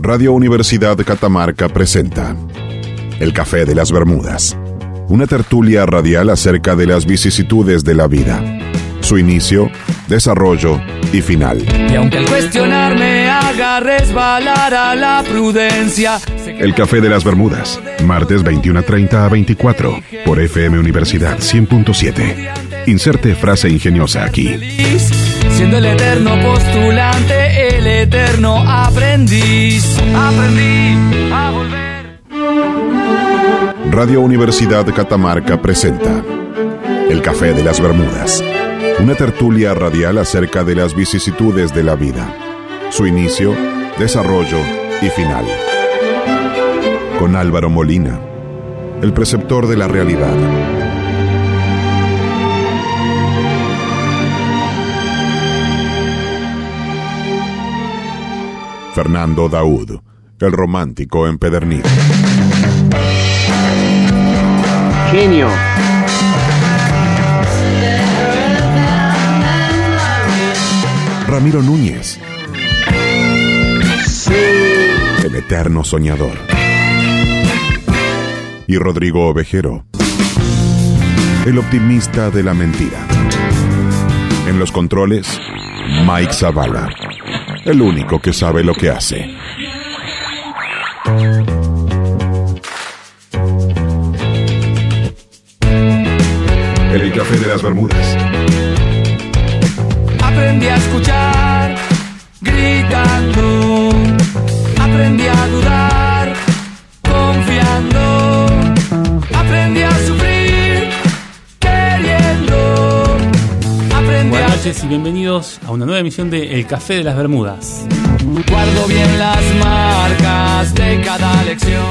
Radio Universidad Catamarca presenta El Café de las Bermudas, una tertulia radial acerca de las vicisitudes de la vida, su inicio, desarrollo y final. Y aunque el cuestionar me haga resbalar a la prudencia. El Café de las Bermudas, martes 21.30 a 24, por FM Universidad 100.7. Inserte frase ingeniosa aquí. Siendo el eterno postulante, eterno aprendiz. Aprendí a volver. Radio Universidad Catamarca presenta El Café de las Bermudas, una tertulia radial acerca de las vicisitudes de la vida, su inicio, desarrollo y final. Con Álvaro Molina, el preceptor de la realidad. Fernando Daud, el romántico empedernido. Genio. Ramiro Núñez, el eterno soñador. Y Rodrigo Ovejero, el optimista de la mentira. En los controles, Mike Zavala, el único que sabe lo que hace. El café de las Bermudas. Bienvenidos a una nueva emisión de El Café de las Bermudas. guardo bien las marcas de cada lección.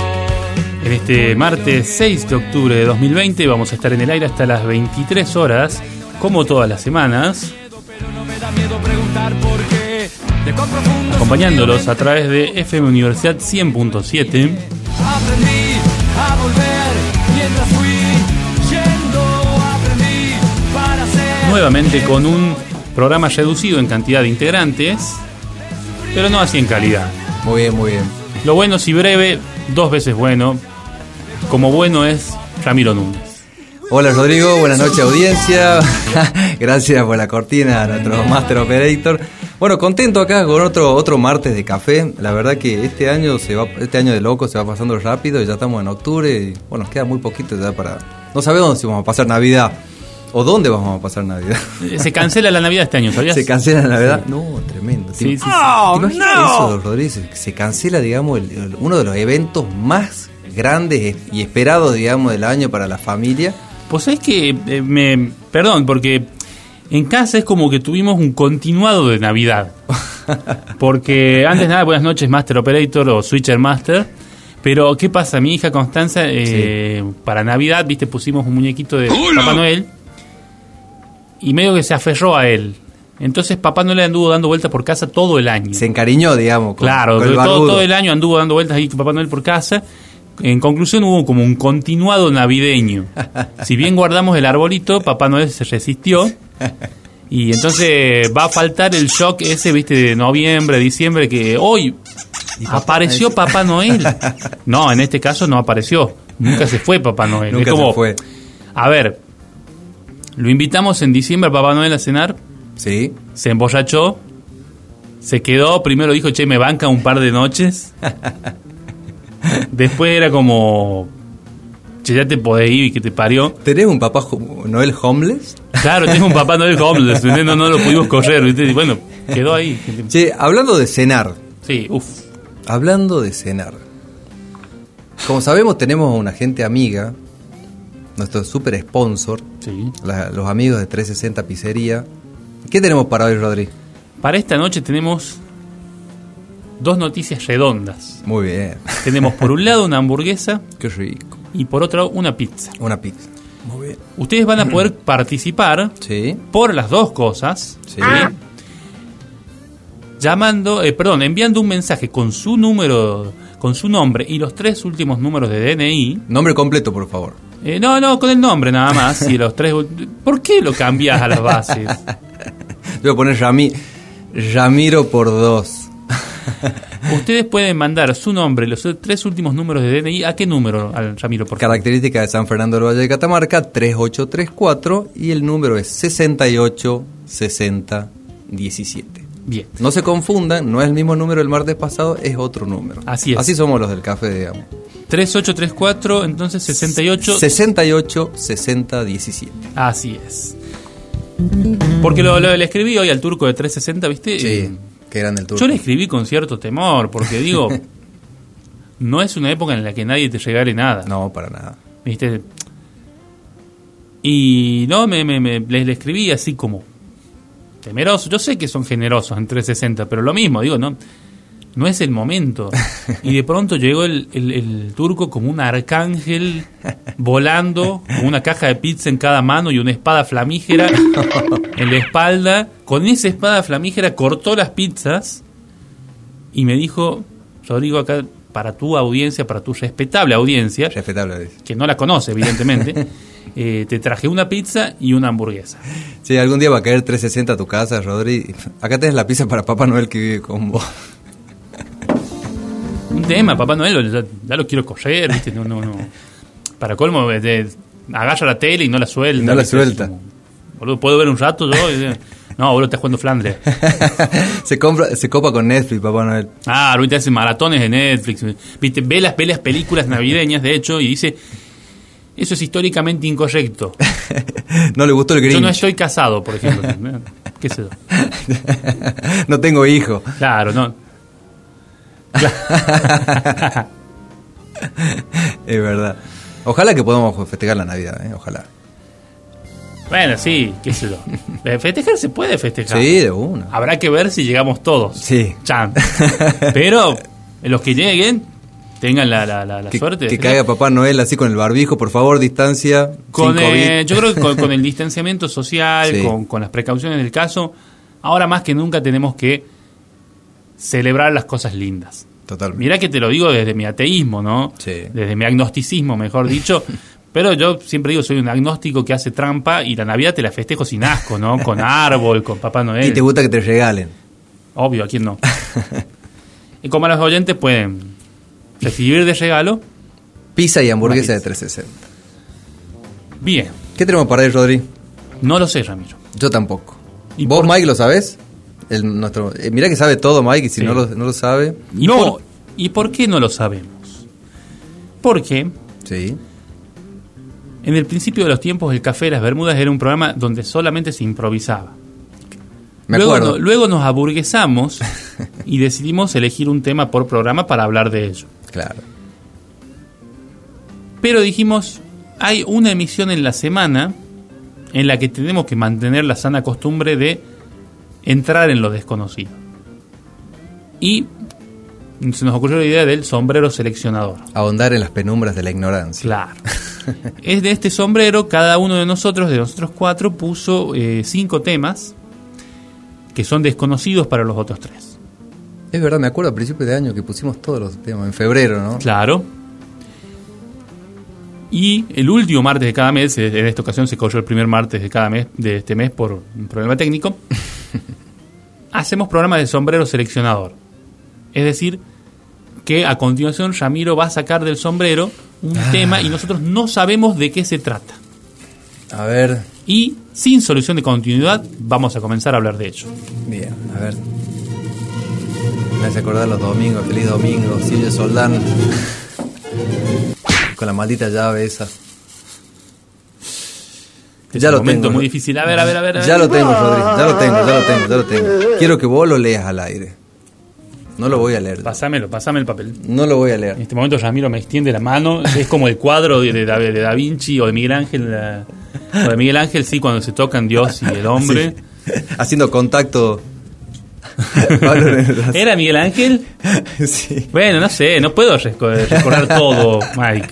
En este martes 6 de octubre de 2020 vamos a estar en el aire hasta las 23 horas, como todas las semanas, acompañándolos a través de FM Universidad 100.7. aprendí a volver mientras fui yendo. Aprendí para ser. Nuevamente con un programa reducido en cantidad de integrantes, pero no así en calidad. Muy bien, muy bien. Lo bueno si breve, dos veces bueno, como bueno es Ramiro Núñez. Hola Rodrigo, buenas noches audiencia. Gracias por la cortina a nuestro Master Operator. Bueno, contento acá con otro otro martes de café. La verdad que este año se va este año de loco se va pasando rápido, ya estamos en octubre y bueno, nos queda muy poquito ya para no sabemos si vamos a pasar Navidad o dónde vamos a pasar Navidad. Eh, Se cancela la Navidad este año, ¿sabías? ¿Se cancela la Navidad? No, tremendo. Sí, ¿Te- sí, sí. ¿Te imaginas eso, Rodríguez? Se- cancela, digamos, el- el- uno de los eventos más grandes y esperados, digamos, del año para la familia. Pues es que eh, me. Perdón, porque en casa es como que tuvimos un continuado de Navidad. Porque antes nada, buenas noches, Master Operator o Switcher Master. Pero, ¿qué pasa? Mi hija Constanza, eh, para Navidad, viste, pusimos un muñequito de Papá Noel. Y medio que se aferró a él. Entonces, Papá Noel anduvo dando vueltas por casa todo el año. Se encariñó, digamos. con- Claro, con el todo, el año anduvo dando vueltas ahí con Papá Noel por casa. En conclusión hubo como un continuado navideño. Si bien guardamos el arbolito, Papá Noel se resistió. Y entonces va a faltar el shock ese, viste, de noviembre, diciembre, que hoy apareció Papá Noel. No, en este caso no apareció. Nunca se fue Papá Noel. Nunca Es como, se fue. A ver, lo invitamos en diciembre a Papá Noel a cenar Sí. se emborrachó, se quedó, primero dijo, che, me banca un par de noches. Después era como, che, ya te podés ir y que te parió. ¿Tenés un papá Noel homeless? Claro, tengo un papá Noel homeless, no, no lo pudimos correr, bueno, quedó ahí. Che, hablando de cenar. Sí, uff. Hablando de cenar. Como sabemos, tenemos una gente amiga, nuestro super sponsor, Sí. la- los amigos de 360 Pizzería. ¿Qué tenemos para hoy, Rodri? Para esta noche tenemos dos noticias redondas. Muy bien. Tenemos por un lado una hamburguesa Qué rico. y por otro una pizza. Una pizza. Muy bien. Ustedes van a poder participar Sí. por las dos cosas. Sí. llamando, eh, perdón, enviando un mensaje con su número, con su nombre y los tres últimos números de DNI. Nombre completo, por favor. Eh, no, no, con el nombre nada más y los tres. ¿Por qué lo cambias a las bases? Yo voy a poner Rami, Ramiro por dos. Ustedes pueden mandar su nombre, los tres últimos números de DNI. ¿A qué número, al Ramiro? Por favor? Característica de San Fernando del Valle de Catamarca, 3834 y el número es 686017. Bien. No se confundan, no es el mismo número del martes pasado, es otro número. Así es. Así somos los del café, digamos. 3834, entonces 68. 68 60 17. Así es. Porque lo, lo- le escribí hoy al turco de 360, ¿viste? Sí, que eran del turco. Yo le escribí con cierto temor, porque digo, no es una época en la que nadie te regale nada. No, para nada. ¿Viste? Y no, me, me, me- le, le escribí así como temeroso. Yo sé que son generosos en 360, pero lo mismo, digo, no, no es el momento. Y de pronto llegó el, el- el turco como un arcángel volando, con una caja de pizza en cada mano y una espada flamígera en la espalda. Con esa espada flamígera cortó las pizzas y me dijo, Rodrigo, acá para tu audiencia, para tu respetable audiencia, Respetable. que no la conoce, evidentemente, eh, te traje una pizza y una hamburguesa. Sí, algún día va a caer 360 a tu casa, Rodri. Acá tenés la pizza para Papá Noel que vive con vos. Un tema, Papá Noel, ya, ya lo quiero correr, ¿viste? No, no, no. Para colmo, eh, de- agarra la tele y no la suelta. Y no la suelta. como, boludo, ¿puedo ver un rato yo? Eh, No, boludo, estás jugando Flandre. se, compra, se copa con Netflix, Papá Noel. Ah, ahorita hace maratones de Netflix. Viste, ve las, ve las películas navideñas, de hecho, y dice, eso es históricamente incorrecto. no le gustó el Grinch. Yo no estoy casado, por ejemplo. ¿Qué sé yo? no tengo hijo. Claro, no. Es verdad. Ojalá que podamos festejar la Navidad, ¿eh? Ojalá. Bueno, sí, qué sé yo. Festejar se puede festejar. Sí, de una. Habrá que ver si llegamos todos. Sí. Chan. Pero los que lleguen tengan la, la, la, la Que, suerte. que caiga Papá Noel así con el barbijo, por favor, distancia. Con, eh, yo creo que con, con el distanciamiento social, Sí. con, con las precauciones del caso, ahora más que nunca tenemos que celebrar las cosas lindas. Totalmente. Mirá que te lo digo desde mi ateísmo, ¿no? Sí. Desde mi agnosticismo, mejor dicho. Pero yo siempre digo, soy un agnóstico que hace trampa y la Navidad te la festejo sin asco, ¿no? Con árbol, con Papá Noel. Y te gusta que te regalen. Obvio, ¿a quién no? y como los oyentes pueden recibir de regalo, Pizza y hamburguesa de 360. bien. ¿Qué tenemos para ir, Rodri? No lo sé, Ramiro. Yo tampoco. ¿Y ¿Vos, por- Mike, lo sabés? El, nuestro, eh, mirá que sabe todo, Mike, y si Sí. no, lo, no lo sabe. ¿Y, no. por, ¿Y por qué no lo sabemos? Porque Sí. en el principio de los tiempos el Café de las Bermudas era un programa donde solamente se improvisaba. Me luego, acuerdo. no- luego nos aburguesamos y decidimos elegir un tema por programa para hablar de ello. Claro. Pero dijimos, hay una emisión en la semana en la que tenemos que mantener la sana costumbre de entrar en lo desconocido. Y se nos ocurrió la idea del sombrero seleccionador. Ahondar en las penumbras de la ignorancia. Claro. es de este sombrero, cada uno de nosotros, de nosotros cuatro, puso eh, cinco temas que son desconocidos para los otros tres. Es verdad, me acuerdo a principios de año que pusimos todos los temas, en febrero, ¿no? Claro. Y el último martes de cada mes, en esta ocasión se corrió el primer martes de cada mes, de este mes por un problema técnico, hacemos programa de sombrero seleccionador. Es decir, que a continuación Ramiro va a sacar del sombrero un tema y nosotros no sabemos de qué se trata. A ver, Y sin solución de continuidad vamos a comenzar a hablar de ello. bien, a ver. Me hace acordar los domingos, feliz domingo, Silvio Soldán. Con la maldita llave esa. Es Ya un lo momento tengo. muy difícil. A ver, a ver, a ver. a Ya ver. lo tengo, Rodri, ya lo tengo, ya lo tengo, ya lo tengo. Quiero que vos lo leas al aire. No lo voy a leer. Pásamelo, pásame el papel. No lo voy a En leer. este momento Ramiro me extiende la mano, es como el cuadro de, de Da, de Da Vinci o de Miguel Ángel, la- o de Miguel Ángel, sí, cuando se tocan Dios y el hombre. Sí. Haciendo contacto. En. ¿Era Miguel Ángel? Sí. Bueno, no sé, no puedo reco- recordar todo, Mike.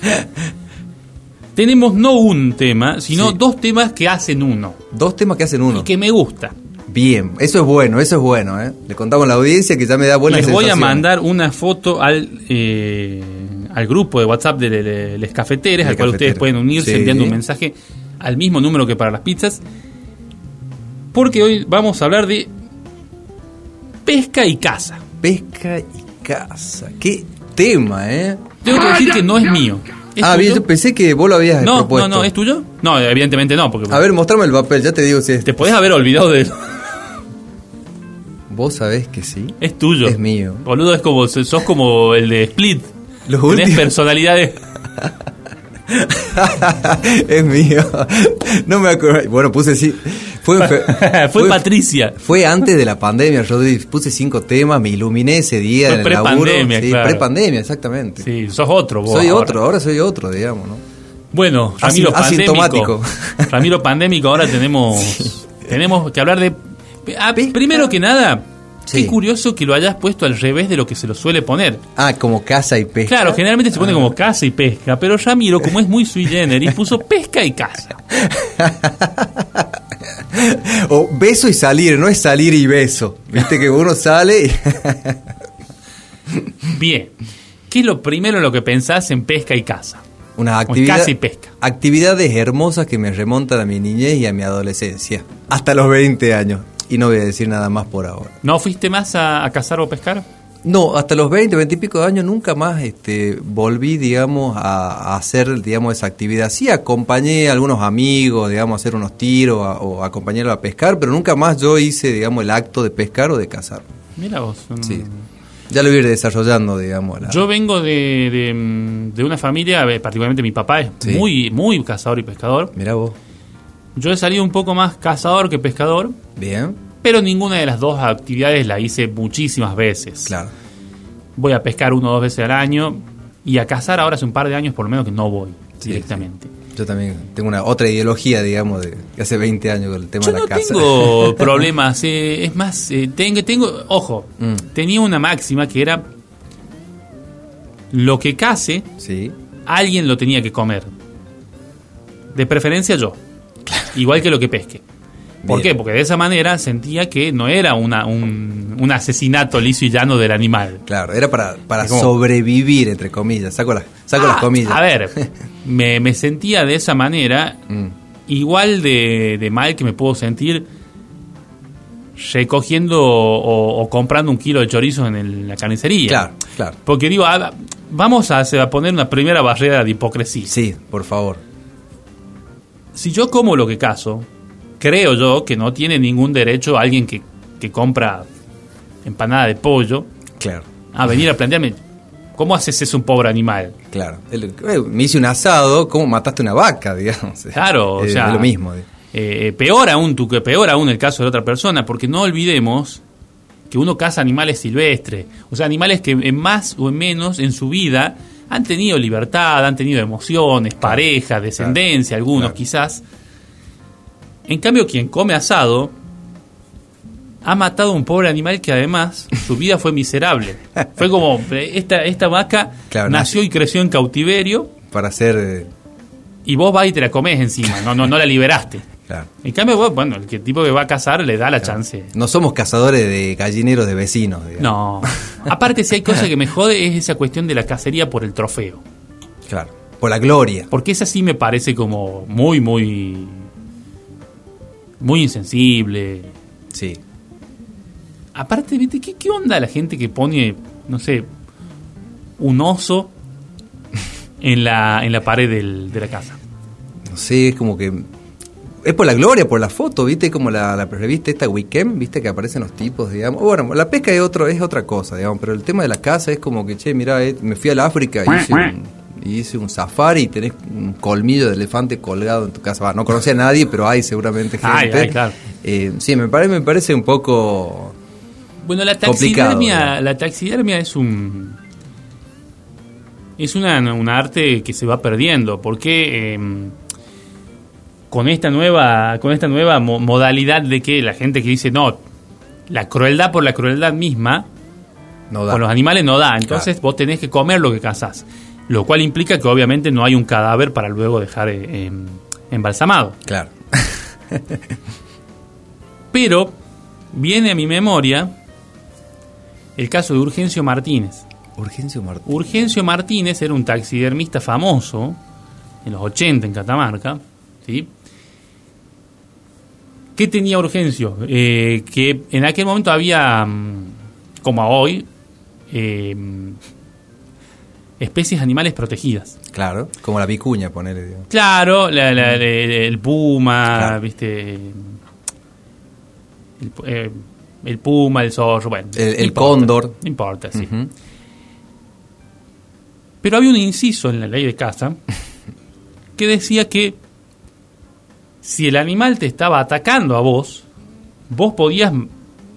Tenemos no un tema, sino Sí. dos temas que hacen uno Dos temas que hacen uno. y que me gusta. Bien, eso es bueno, eso es bueno, ¿eh? Le contamos a la audiencia que ya me da buena Les voy a mandar una foto al, eh, al grupo de WhatsApp de, de- Les Cafeteres, Les al cual ustedes pueden unirse Sí. enviando un mensaje al mismo número que para las pizzas. Porque hoy vamos a hablar de pesca y caza. Pesca y casa. Qué tema, ¿eh? Tengo que decir que no es mío. ¿Es Ah, bien, yo pensé que vos lo habías no, propuesto. no, no, ¿es tuyo? No, evidentemente no, porque A ver, mostrame el papel, ya te digo si es. te podés haber olvidado de Vos sabés que sí. Es tuyo. Es mío. Boludo, es como, sos como el de Split. Los Tenés últimos. personalidades. es mío. No me acuerdo. Bueno, puse sí. Fue, fe- Fue Patricia. Fue antes de la pandemia, Rodri. Puse cinco temas, me iluminé ese día Fue en el laburo. prepandemia, Sí, claro. prepandemia, exactamente. Sí, sos otro vos. soy ahora. otro, ahora soy otro, digamos, ¿no? Bueno, Ramiro Asi- asintomático. Pandémico. Ramiro Pandémico, ahora tenemos, tenemos que hablar de... Ah, primero que nada, Sí. qué curioso que lo hayas puesto al revés de lo que se lo suele poner. Ah, como casa y pesca. Claro, generalmente se pone como casa y pesca, pero Ramiro, como es muy sui generis, puso pesca y casa. O beso y salir, no es salir y beso. Viste que uno sale y. Bien, ¿qué es lo primero en lo que pensás en pesca y casa? Una actividad. casa y pesca. Actividades hermosas que me remontan a mi niñez y a mi adolescencia. Hasta los 20 años. Y no voy a decir nada más por ahora. ¿No fuiste más a, a cazar o pescar? No, hasta los 20, 20 y pico de años nunca más este, volví, digamos, a, a hacer, digamos, esa actividad. Sí, acompañé a algunos amigos, digamos, a hacer unos tiros a- o acompañarlos a pescar, pero nunca más yo hice, digamos, el acto de pescar o de cazar. Mira vos. Sí. Ya lo voy a ir desarrollando, digamos. la- Yo vengo de, de, mm, de una familia, particularmente mi papá es Sí. muy, muy cazador y pescador. Mirá vos. Yo he salido un poco más cazador que pescador, Bien, pero ninguna de las dos actividades la hice muchísimas veces. claro. Voy a pescar uno o dos veces al año y a cazar ahora hace un par de años por lo menos que no voy Sí, directamente. Yo también tengo una otra ideología, digamos, de hace 20 años con el tema Yo de la no casa. tengo problemas, eh, es más, eh, tengo, tengo, ojo, Mm. tenía una máxima que era lo que case, Sí, alguien lo tenía que comer. De preferencia yo. Igual que lo que pesque. ¿Por Bien. qué? Porque de esa manera sentía que no era una, un, un asesinato liso y llano del animal. claro. Era para, para como- sobrevivir, entre comillas. Saco, las saco las Ah, comillas. A ver, me, me sentía de esa manera Mm, igual de, de mal que me puedo sentir recogiendo o, o comprando un kilo de chorizo en el- la carnicería. Claro, claro. Porque digo, ah, vamos a, a poner una primera barrera de hipocresía. Sí, por favor. Si yo como lo que caso, creo yo que no tiene ningún derecho alguien que, que compra empanada de pollo Claro, a venir a plantearme, ¿cómo haces eso un pobre animal? claro. El- eh, me hice un asado, ¿cómo mataste una vaca, digamos? Claro, o Es sea, lo mismo. de- Eh, peor aún, tú, que peor aún el caso de otra persona, porque no olvidemos que uno caza animales silvestres, o sea, animales que en más o en menos en su vida han tenido libertad, han tenido emociones, pareja, descendencia, algunos claro. quizás. En cambio, quien come asado ha matado a un pobre animal que además su vida fue miserable. Fue como, esta, esta vaca nació y creció en cautiverio Para hacer. eh, y vos vas y te la comes encima, no, no, no la liberaste. Claro. En cambio, vos, bueno, el que tipo que va a cazar le da la chance. No somos cazadores de gallineros de vecinos, digamos. No. Aparte, si hay cosa que me jode es esa cuestión de la cacería por el trofeo. Claro. Por la gloria. Porque esa sí me parece como muy, muy. Muy insensible. Sí. Aparte, ¿viste? ¿Qué, qué onda la gente que pone, no sé, un oso en la, en la pared del- de la casa? No sé, es como que. Es por la gloria, por la foto, ¿viste? Como la, la revista esta Weekend, ¿viste? Que aparecen los tipos, digamos. Bueno, la pesca es, otro, es otra cosa, digamos. Pero el tema de la casa es como que, che, mira, me fui al África y hice un, y hice un safari y tenés un colmillo de elefante colgado en tu casa. No conocía a nadie, pero hay seguramente gente. Ay, ay, claro. Eh, sí, me parece, me parece un poco. Bueno, la taxidermia, la taxidermia es un es una, un arte que se va perdiendo porque eh, con esta nueva con esta nueva mo- modalidad de que la gente que dice no la crueldad por la crueldad misma No da. con los animales no da entonces vos tenés que comer lo que cazás lo cual implica que obviamente no hay un cadáver para luego dejar eh, em, embalsamado Claro. Pero viene a mi memoria el caso de Urgencio Martínez. Urgencio Martín. Urgencio Martínez era un taxidermista famoso en los 80 en Catamarca. ¿sí? ¿Qué tenía Urgencio? Eh, que en aquel momento había, mm, como hoy, eh, especies animales protegidas. Claro, como la vicuña, ponele. Digo. Claro, la- la- la- el puma, Claro. viste. El, eh, el puma, el zorro, bueno. El- no el importa, cóndor. No importa, sí. Pero había un inciso en la ley de caza que decía que si el animal te estaba atacando a vos, vos podías,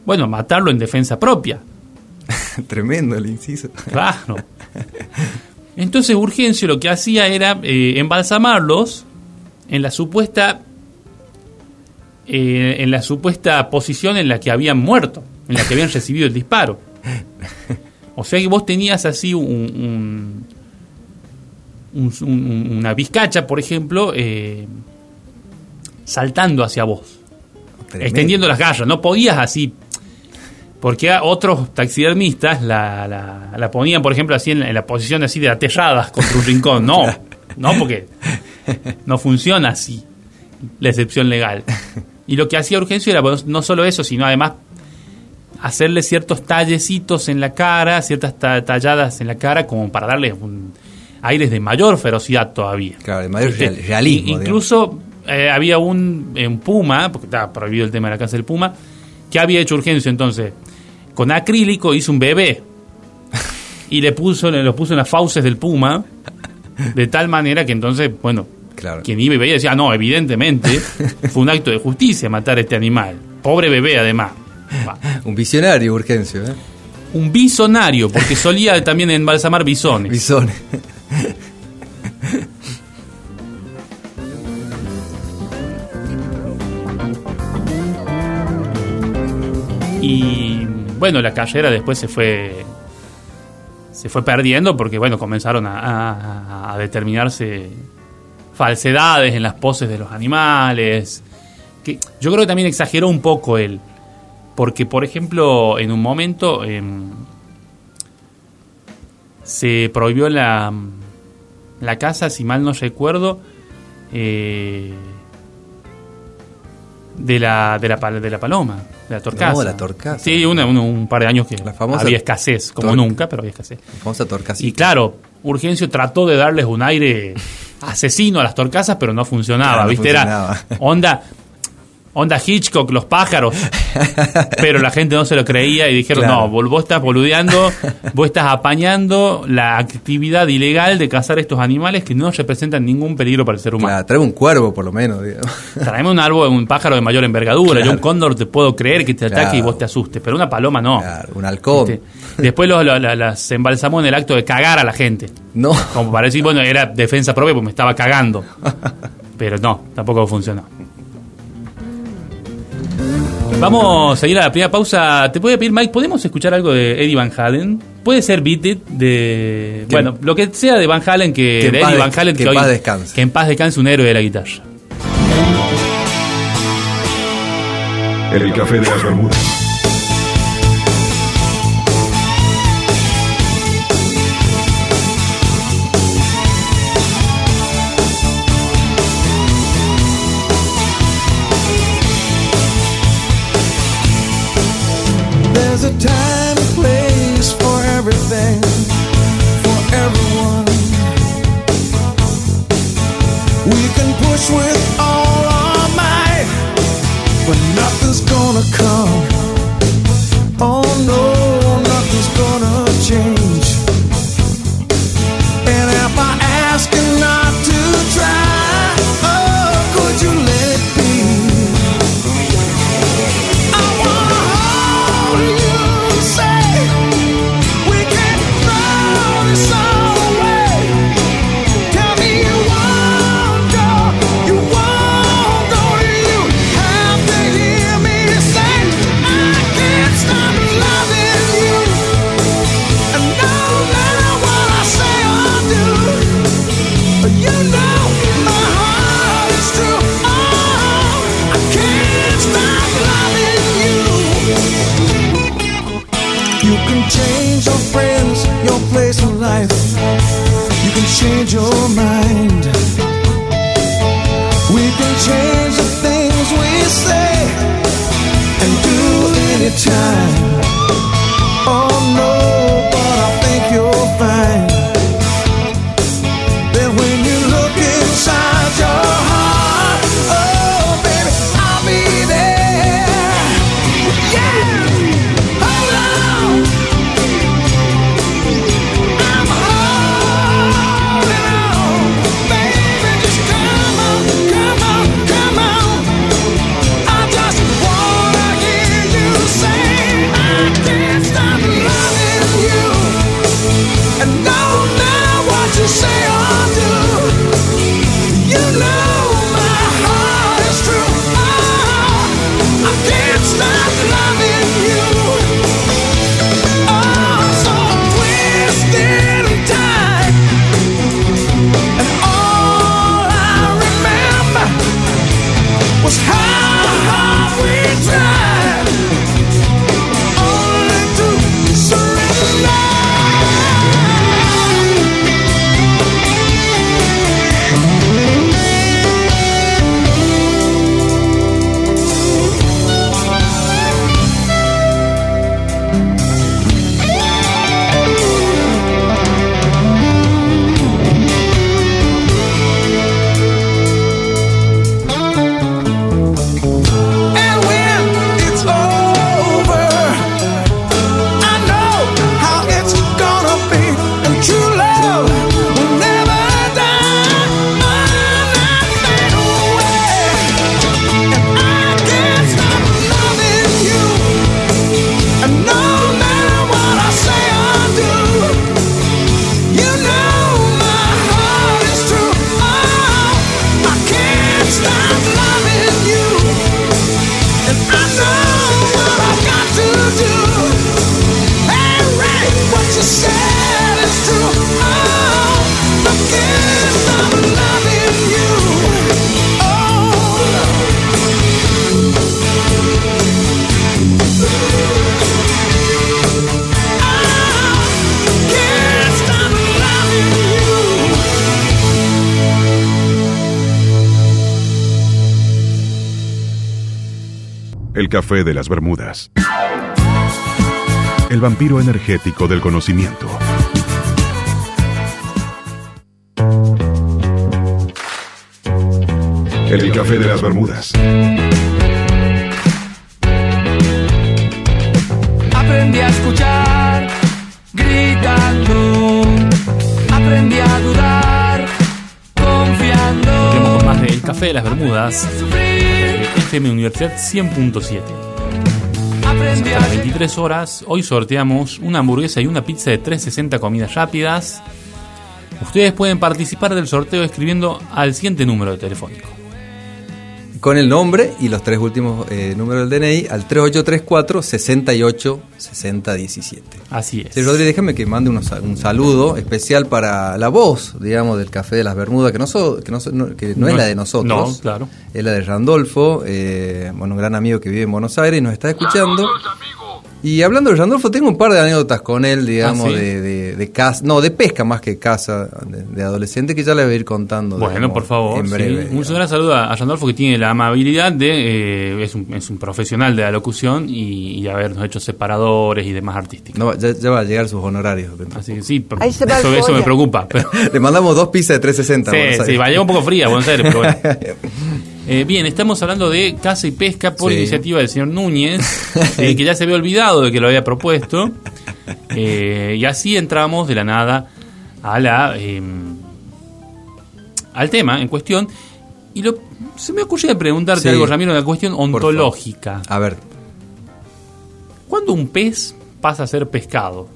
bueno, matarlo en defensa propia. Tremendo el inciso. Claro. Entonces Urgencio lo que hacía era eh, embalsamarlos en la supuesta eh, en la supuesta posición en la que habían muerto, en la que habían recibido el disparo. O sea que vos tenías así un, un- un- un- una vizcacha, por ejemplo, eh, saltando hacia vos Tremendo. extendiendo las garras. No podías así. Porque a otros taxidermistas la, la- la ponían, por ejemplo, así en la, en la posición así de aterradas contra un rincón. No, no, porque no funciona así la excepción legal. Y lo que hacía Urgencio era no solo eso, sino además hacerle ciertos tallecitos en la cara, ciertas ta- talladas en la cara, como para darle un aires de mayor ferocidad todavía. Claro, de mayor Este, real- realismo. Incluso eh, había un, un puma, porque estaba prohibido el tema de la casa del puma, que había hecho urgencia entonces. Con acrílico hizo un bebé y le puso, le lo puso en las fauces del puma, de tal manera que entonces, bueno, Claro. quien iba y veía decía, "Ah, no, evidentemente fue un acto de justicia matar a este animal. Pobre bebé, además. Va. Un visionario, Urgencio. ¿eh? Un bisonario, porque solía también embalsamar bisones. Bisón. Y bueno, la carrera después se fue se fue perdiendo porque bueno, comenzaron a, determinarse falsedades en las poses de los animales. Que yo creo que también exageró un poco él. Porque, por ejemplo, en un momento em, se prohibió la, la caza, si mal no recuerdo, eh, de la, de la, de la paloma, de la torcaza. No, la torcaza. Sí, una- un, un par de años que La famosa había escasez, como nunca, pero había escasez. La famosa torcasita. Y claro, Urgencio trató de darles un aire asesino a las torcasas, pero no funcionaba, Claro, no ¿viste? funcionaba. Era onda, onda Hitchcock, los pájaros. pero la gente no se lo creía y dijeron, Claro. no, vos estás boludeando, vos estás apañando la actividad ilegal de cazar estos animales que no representan ningún peligro para el ser humano. Claro, trae un cuervo, por lo menos. digamos. Traeme un árbol, un pájaro de mayor envergadura. Yo un cóndor te puedo creer que te ataque Claro. y vos te asustes, pero una paloma no. Claro, un halcón. Después lo- lo- la- las embalsamó en el acto de cagar a la gente. No. Como para decir, bueno, era defensa propia porque me estaba cagando. Pero no, tampoco funcionó. Vamos a ir a la primera pausa. Te voy a pedir, Mike, ¿podemos escuchar algo de Eddie Van Halen? Puede ser Beat It de. Que- bueno, lo que sea de Van Halen, que, Que en de Eddie Van Halen, que en hoy- paz descanse. Que en paz descanse un héroe de la guitarra. El café de las Bermudas. There's a time and place for everything, for everyone. We can push with all our might, but nothing's gonna come. De las Bermudas. El vampiro energético del conocimiento. El café de las Bermudas. Aprendí a escuchar gritando. Aprendí a dudar confiando. Con más de El Café de las Bermudas, FM Universidad 100.7. Aprendí Hasta a las 23 horas, hoy sorteamos una hamburguesa y una pizza de 360 comidas rápidas. Ustedes pueden participar del sorteo escribiendo al siguiente número de telefónico. Con el nombre y los tres últimos eh, números del DNI al 3834 68 60 17. Así es. Sí, Rodri, déjame que mande unos- un saludo especial para la voz, digamos, del Café de las Bermudas, que no, so- que no, so- no- que no es la de nosotros. No, claro. Es la de Randolfo, eh, bueno, un gran amigo que vive en Buenos Aires y nos está escuchando. Y hablando de Randolfo, tengo un par de anécdotas con él, digamos, ¿Ah, sí? de, de, de casa, no, de pesca más que casa, de, de adolescente, que ya le voy a ir contando. Bueno, digamos, por favor. En sí. breve. Un digamos. gran saludo a Randolfo que tiene la amabilidad de. eh, es, un, es un profesional de la locución y, y habernos hecho separadores y demás artísticos. No, ya, ya va a llegar sus honorarios. Así que sí, Ahí se va el eso, eso me preocupa. Pero, Le mandamos dos pizzas de 360. sí, Buenos sí, Aires. va a llegar un poco fría Buenos Aires, pero bueno. Eh, bien, estamos hablando de caza y pesca por Sí. iniciativa del señor Núñez, eh, que ya se había olvidado de que lo había propuesto. Eh, y así entramos de la nada a la eh, al tema en cuestión. Y lo, se me ocurrió preguntarte Sí. algo, Ramiro, una cuestión ontológica. A ver, ¿Cuándo un pez pasa a ser pescado?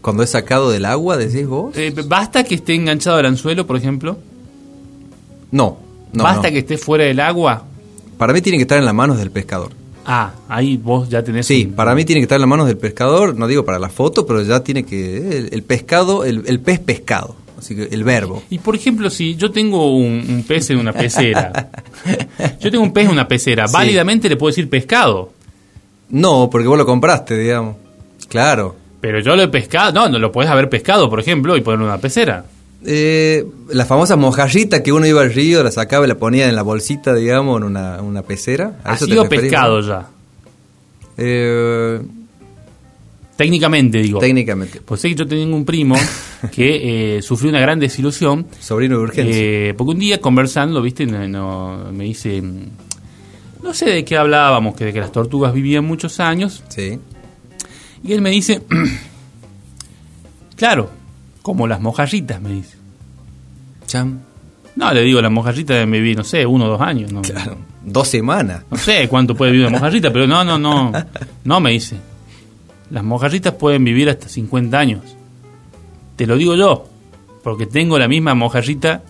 cuando es sacado del agua, decís vos. Eh, ¿Basta que esté enganchado al anzuelo, por ejemplo? No, no. ¿Basta no. que esté fuera del agua? Para mí tiene que estar en las manos del pescador. Ah, ahí vos ya tenés. Sí, un- para mí tiene que estar en las manos del pescador, no digo para la foto, pero ya tiene que. El, el pescado, el, el pez pescado. Así que el verbo. Y por ejemplo, si yo tengo un, un pez en una pecera, yo tengo un pez en una pecera, Sí. válidamente le puedo decir pescado, No, porque vos lo compraste, digamos. Claro. pero yo lo he pescado, no, no lo puedes haber pescado, por ejemplo, y ponerlo en una pecera. Eh, la famosa mojarrita que uno iba al río, la sacaba y la ponía en la bolsita, digamos, en una, una pecera. ¿A Ha eso sido pescado ya, Eh, técnicamente digo. técnicamente. Pues sé que yo tengo un primo que eh, sufrió una gran desilusión, Sobrino de urgencia. eh, porque un día conversando, viste, no, no- me dice, no sé de qué hablábamos, que de que las tortugas vivían muchos años, Sí. Y él me dice, claro, como las mojarritas, me dice. Cham. No, le digo, las mojarritas deben vivir, no sé, uno o dos años. No, Claro. Dos semanas. no sé cuánto puede vivir una mojarrita, pero no, no, no. No, me dice. las mojarritas pueden vivir hasta 50 años. Te lo digo yo, porque tengo la misma mojarrita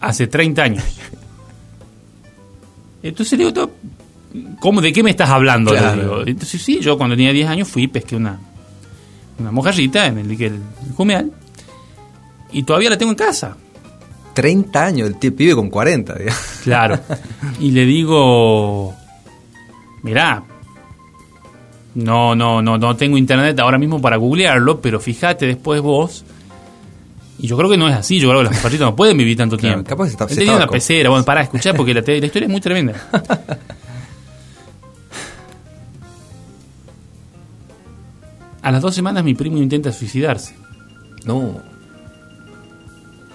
hace 30 años. Entonces le digo, "To- ¿cómo, ¿de qué me estás hablando? Claro. digo. Entonces sí, yo cuando tenía 10 años fui y pesqué una, una mojarrita en el dique del Jumeal y todavía la tengo en casa. 30 años, el tío vive con 40, digamos. Claro. Y le digo, mirá, no, no, no, no tengo internet ahora mismo para googlearlo, pero fíjate después vos. Y yo creo que no es así, yo creo que las mojarritas no pueden vivir tanto Claro, tiempo. capaz se está- Él tenía una con- pecera, bueno, para escuchar porque la historia es muy tremenda. A las dos semanas mi primo intenta suicidarse. No,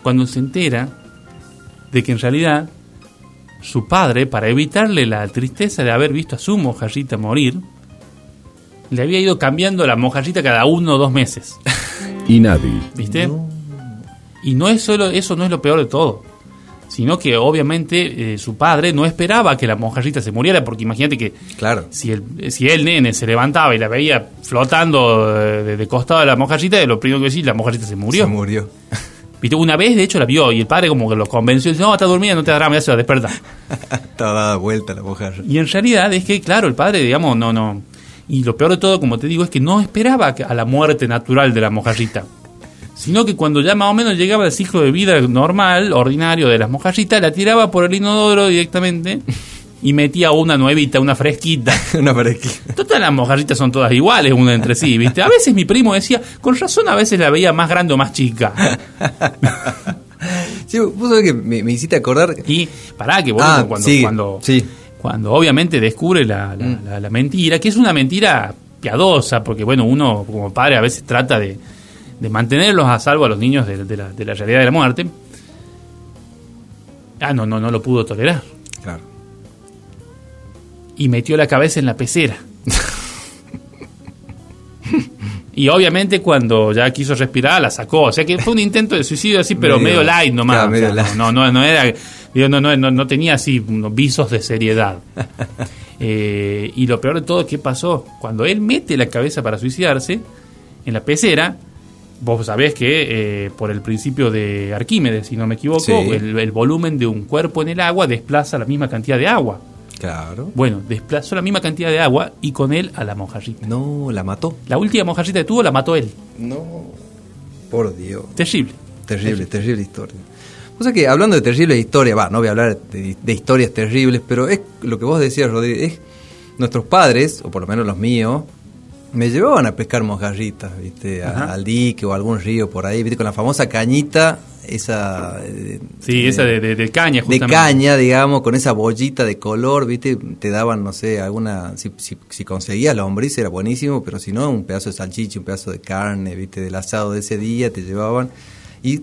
cuando se entera de que en realidad su padre, para evitarle la tristeza de haber visto a su mojarrita morir, le había ido cambiando la mojarrita cada uno o dos meses. Inadi. ¿Viste? Y no es solo eso, no es lo peor de todo. Sino que obviamente eh, su padre no esperaba que la mojarrita se muriera, porque imagínate que claro. si el, si el nene se levantaba y la veía flotando eh, de, de costado de la mojarrita, lo primero que decía, la mojarrita se murió. Se murió. Viste, una vez de hecho la vio y el padre como que lo convenció dice, no, está dormida, no te da drama, ya se va a despertar. Estaba dada vuelta la mujer. Y en realidad es que, claro, el padre, digamos, no, no. Y lo peor de todo, como te digo, es que no esperaba a la muerte natural de la mojarrita. Sino que cuando ya más o menos llegaba el ciclo de vida normal, ordinario de las mojarritas, la tiraba por el inodoro directamente y metía una nuevita, una fresquita. Una pareja. Todas las mojarritas son todas iguales una entre sí, ¿viste? A veces mi primo decía, con razón a veces la veía más grande o más chica. Sí, vos sabés que me, me hiciste acordar. Y pará, que bueno, Ah, cuando, sí, cuando, sí. cuando obviamente descubre la, la- la- la mentira, que es una mentira piadosa, porque bueno, uno como padre a veces trata de, de mantenerlos a salvo a los niños de, de la, de la realidad de la muerte. Ah, no, no, no lo pudo tolerar. Y metió la cabeza en la pecera. Y obviamente cuando ya quiso respirar la sacó, o sea que fue un intento de suicidio así, pero Medio- medio, light nomás. claro, o sea, medio light. No, no, no era, digo, no, no, no, no tenía así unos visos de seriedad. Eh, y lo peor de todo, ¿qué pasó? Cuando él mete la cabeza para suicidarse en la pecera, vos sabés que eh, por el principio de Arquímedes, si no me equivoco, Sí. el, el volumen de un cuerpo en el agua desplaza la misma cantidad de agua. Claro. Bueno, desplazó la misma cantidad de agua y con él a la mojarrita. No, la mató. La última mojarrita que tuvo la mató él. No. Por Dios. Terrible. Terrible, terrible historia. O sea que hablando de terribles historias, va, no voy a hablar de, de historias terribles, pero es lo que vos decías, Rodríguez, es nuestros padres, o por lo menos los míos, me llevaban a pescar mojarritas, ¿viste? A- al dique o a algún río por ahí, ¿viste? Con la famosa cañita, esa... eh, Sí, eh, esa de, de- de caña, de justamente. caña, digamos, con esa bollita de color, ¿viste? Te daban, no sé, alguna. Si, si, si conseguías lombriz era buenísimo, pero si no, un pedazo de salchicha, un pedazo de carne, ¿viste? Del asado de ese día te llevaban. Y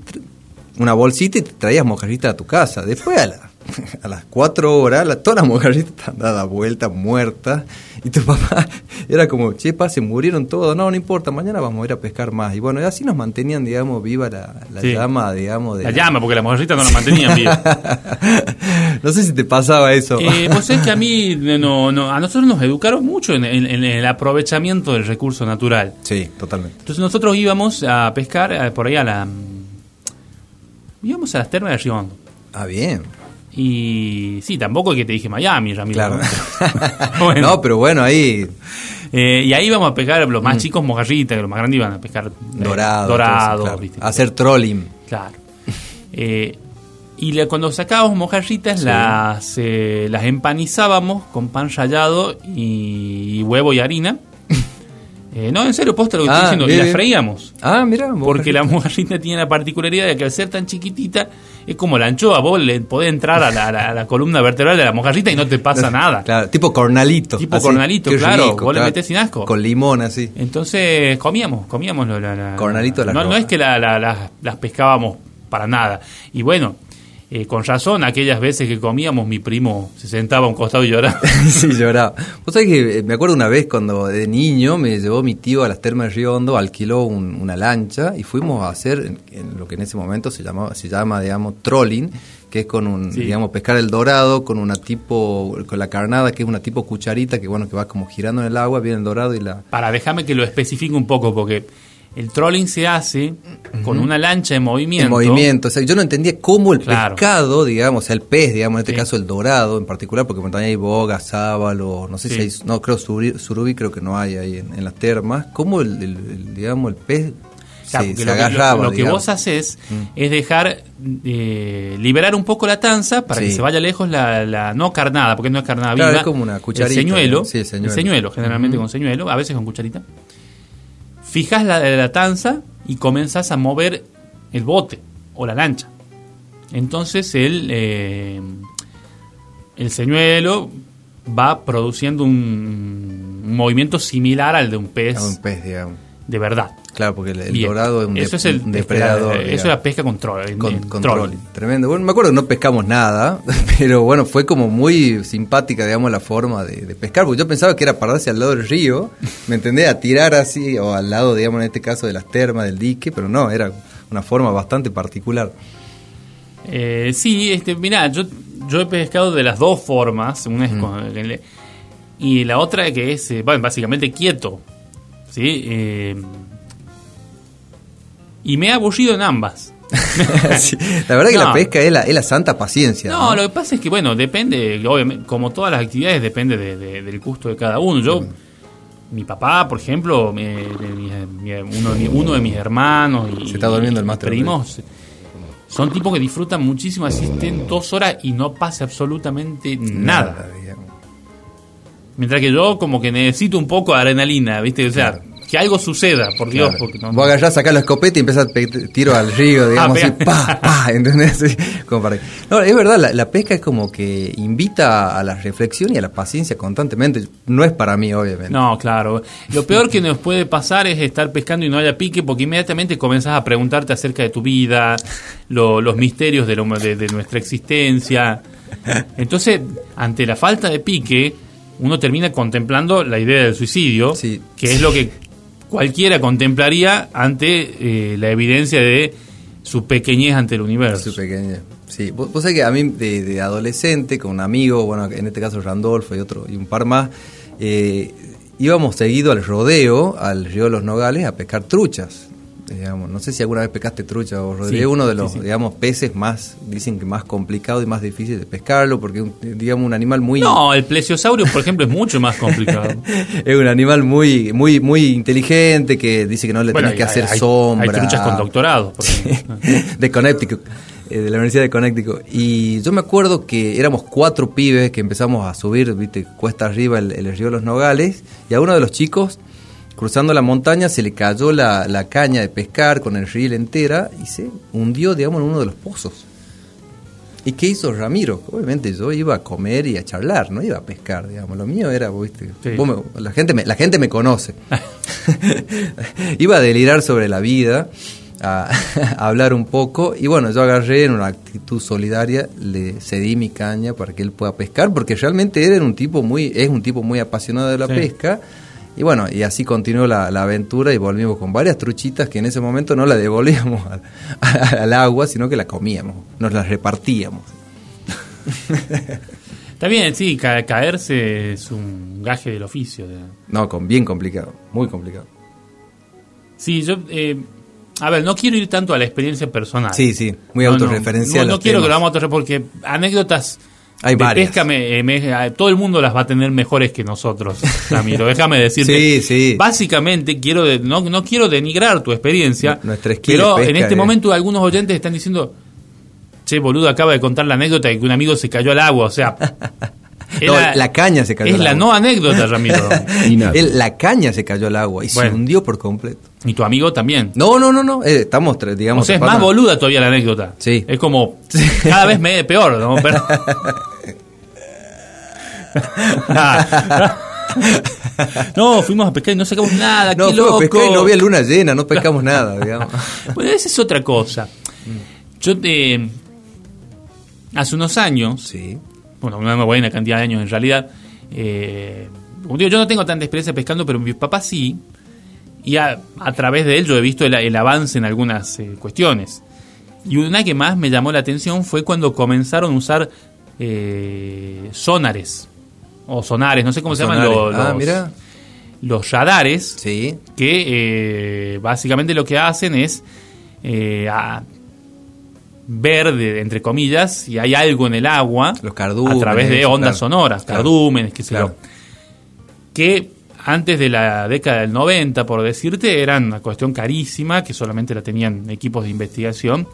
una bolsita y te traías mojarritas a tu casa. Después a, la- a las cuatro horas, la- todas las mojarritas están dadas vueltas, muertas. Y tu papá era como, che, pa, se murieron todos. No, no importa, mañana vamos a ir a pescar más. Y bueno, así nos mantenían, digamos, viva la, la Sí. llama, digamos, de La llama, porque las mojarritas no la mantenían viva. no sé si te pasaba eso. Eh, vos sabés que a mí, no, no, a nosotros nos educaron mucho en, en- en el aprovechamiento del recurso natural. Sí, totalmente. Entonces nosotros íbamos a pescar eh, por ahí a la... Íbamos a las termas de Río Hondo. Ah, bien. Y sí, tampoco es que te dije Miami, Ramiro. Claro. Bueno. No, pero bueno, ahí Eh, y ahí íbamos a pescar los más chicos mojarritas, que los más grandes iban a pescar eh, dorado. claro. ¿viste? Hacer trolling. Claro. Eh, y la- cuando sacábamos mojarritas, Sí. las, las empanizábamos con pan rallado y, y huevo y harina. No, en serio, posta lo que Ah, estoy diciendo. bien, y las freíamos. Ah, mira. Porque la mojarrita tiene la particularidad de que al ser tan chiquitita, es como la anchoa. Vos le podés entrar a la, a la- a la columna vertebral de la mojarrita y no te pasa nada. Claro, tipo cornalito. Tipo cornalito, claro, vos le metés sin asco. Con limón, así. Entonces comíamos, comíamos la, la- Cornalito de la no, no es que la- la- las- las pescábamos para nada. Y bueno, eh, con razón, aquellas veces que comíamos, mi primo se sentaba a un costado y lloraba. sí, lloraba. Vos sabés que eh, me acuerdo una vez cuando de niño me llevó mi tío a las termas de Río Hondo, alquiló un- una lancha y fuimos a hacer en, en lo que en ese momento se llamaba, se llama, digamos, trolling, que es con un, Sí. digamos, pescar el dorado con una tipo, con la carnada, que es una tipo cucharita que bueno, que va como girando en el agua, viene el dorado y la... Para, déjame que lo especifique un poco, porque el trolling se hace con una lancha en movimiento. En movimiento, o sea, yo no entendía cómo el Claro. pescado, digamos, o sea, el pez, digamos, en este Sí. caso el dorado en particular, porque también hay boga, sábalo, no sé Sí. si hay, no creo surubí creo que no hay ahí en, en las termas, cómo el, el- el, digamos, el pez Claro, se, lo, que- lo- agarraba. lo que vos haces es dejar eh, liberar un poco la tanza para que se vaya lejos la, la no carnada, porque no es carnada Claro, viva. es como una cucharita, El señuelo, el señuelo. señuelo, generalmente con señuelo, a veces con cucharita. Fijas la, la y comenzás a mover el bote o la lancha. Entonces el, eh, el señuelo va produciendo un, un movimiento similar al de un pez A un pez, digamos. De verdad. Claro, porque el, dorado es un, eso de- es el un depredador. Eso es la pesca con troll. en- con, en con troll. trolling. Tremendo. Bueno, me acuerdo que no pescamos nada, pero bueno, fue como muy simpática, digamos, la forma de, de pescar, porque yo pensaba que era pararse al lado del río, ¿me entendés? A tirar así, o al lado, digamos, en este caso de las termas, del dique, pero no, era una forma bastante particular. Eh, sí, este, mirá, yo, yo he pescado de las dos formas. Una es con el- y la otra que es, eh, bueno, básicamente quieto. ¿Sí? Eh, y me he aburrido en ambas. Sí, La verdad que la pesca es la, es la santa paciencia. No, lo que pasa es que, bueno, depende, obviamente, como todas las actividades, depende de- de- del gusto de cada uno. Yo, mi papá, por ejemplo, de mi- mi- uno, de mi- uno de mis hermanos y Se está durmiendo el máster, primos, son tipos que disfrutan muchísimo, asisten dos horas y no pasa absolutamente nada. digamos. Mientras que yo como que necesito un poco de adrenalina, ¿viste? O sea, que algo suceda, por Dios. Claro. Porque no- Vos agarrás, sacás la escopeta y empezás a tiro al río, digamos, Ah, así, pega. pa, pa, ¿entendés? Como para- No, es verdad, la, la pesca es como que invita a la reflexión y a la paciencia constantemente. No es para mí, obviamente. No, claro. Lo peor que nos puede pasar es estar pescando y no haya pique, porque inmediatamente comenzás a preguntarte acerca de tu vida, lo- los misterios de, lo- de- de nuestra existencia. Entonces, ante la falta de pique, uno termina contemplando la idea del suicidio, Sí. que es lo que cualquiera contemplaría ante eh, la evidencia de su pequeñez ante el universo. Su pequeña. Sí, vos, vos sabés que a mí de, de adolescente, con un amigo, bueno, en este caso Randolfo y otro y un par más, eh, íbamos seguido al rodeo, al río de los Nogales, a pescar truchas. Digamos, no sé si alguna vez pescaste trucha o rodeo, Sí, es uno de los, sí. digamos, peces más, dicen que más complicado y más difícil de pescarlo, porque es un, digamos un animal muy No, el plesiosaurio, por ejemplo, es mucho más complicado. es un animal muy, muy, muy inteligente que dice que no le Bueno, tenés que hacer hay- sombra. Hay truchas con doctorado. de Connecticut, eh, de la Universidad de Connecticut. Y yo me acuerdo que éramos cuatro pibes que empezamos a subir, viste, cuesta arriba el, el río los Nogales, y a uno de los chicos, cruzando la montaña, se le cayó la, la caña de pescar con el riel entera y se hundió, digamos, en uno de los pozos. ¿Y qué hizo Ramiro? Obviamente yo iba a comer y a charlar, no iba a pescar, digamos. Lo mío era, viste, Sí. vos me- la, gente me, la gente me conoce. iba a delirar sobre la vida, a, a hablar un poco. Y bueno, yo agarré en una actitud solidaria, le cedí mi caña para que él pueda pescar, porque realmente era un tipo muy, es un tipo muy apasionado de la Sí. pesca. Y bueno, y así continuó la, la aventura y volvimos con varias truchitas que en ese momento no la devolvíamos al, al agua, sino que la comíamos, nos las repartíamos. Está bien, sí, ca- caerse es un gaje del oficio. de- No, con bien complicado, muy complicado. Sí, yo. eh, a ver, no quiero ir tanto a la experiencia personal. Sí, sí, muy No, no, autorreferencial. No, quiero que lo vamos a porque anécdotas Hay de varias. pesca me- eh, me- eh, todo el mundo las va a tener mejores que nosotros, Ramiro. Déjame decirte. Sí, sí. Básicamente quiero de- no, no quiero denigrar tu experiencia, Nuestra esquina pero de pesca en este es- momento algunos oyentes están diciendo, che, boludo, acaba de contar la anécdota de que un amigo se cayó al agua, o sea, No, era- la caña se cayó Es al la agua. no anécdota, Ramiro. La caña se cayó al agua y Bueno. se hundió por completo. y tu amigo también. No, no, no, no. eh, estamos, digamos. O sea, es más boluda todavía la anécdota. Sí. Es como cada vez me peor, ¿no? Pero- no, fuimos a pescar y no sacamos nada, No, qué a loco. pescar y no había luna llena, no pescamos nada, digamos. Bueno, esa es otra cosa. Yo te. hace unos años, Sí. bueno, una buena cantidad de años en realidad, eh, como digo, yo no tengo tanta experiencia pescando, pero mi papá sí, y a, a través de él yo he visto el, el avance en algunas eh, cuestiones. Y una que más me llamó la atención fue cuando comenzaron a usar eh, sonares, o sonares, no sé cómo se llaman los, Ah, los- mira. los radares, Sí. que eh, básicamente lo que hacen es eh, a- ver, de- entre comillas, si hay algo en el agua Los cardúmenes, a través de ondas claro. sonoras, cardúmenes, qué sé Claro. yo. Que antes de la década del 90, por decirte, eran una cuestión carísima, que solamente la tenían equipos de investigación.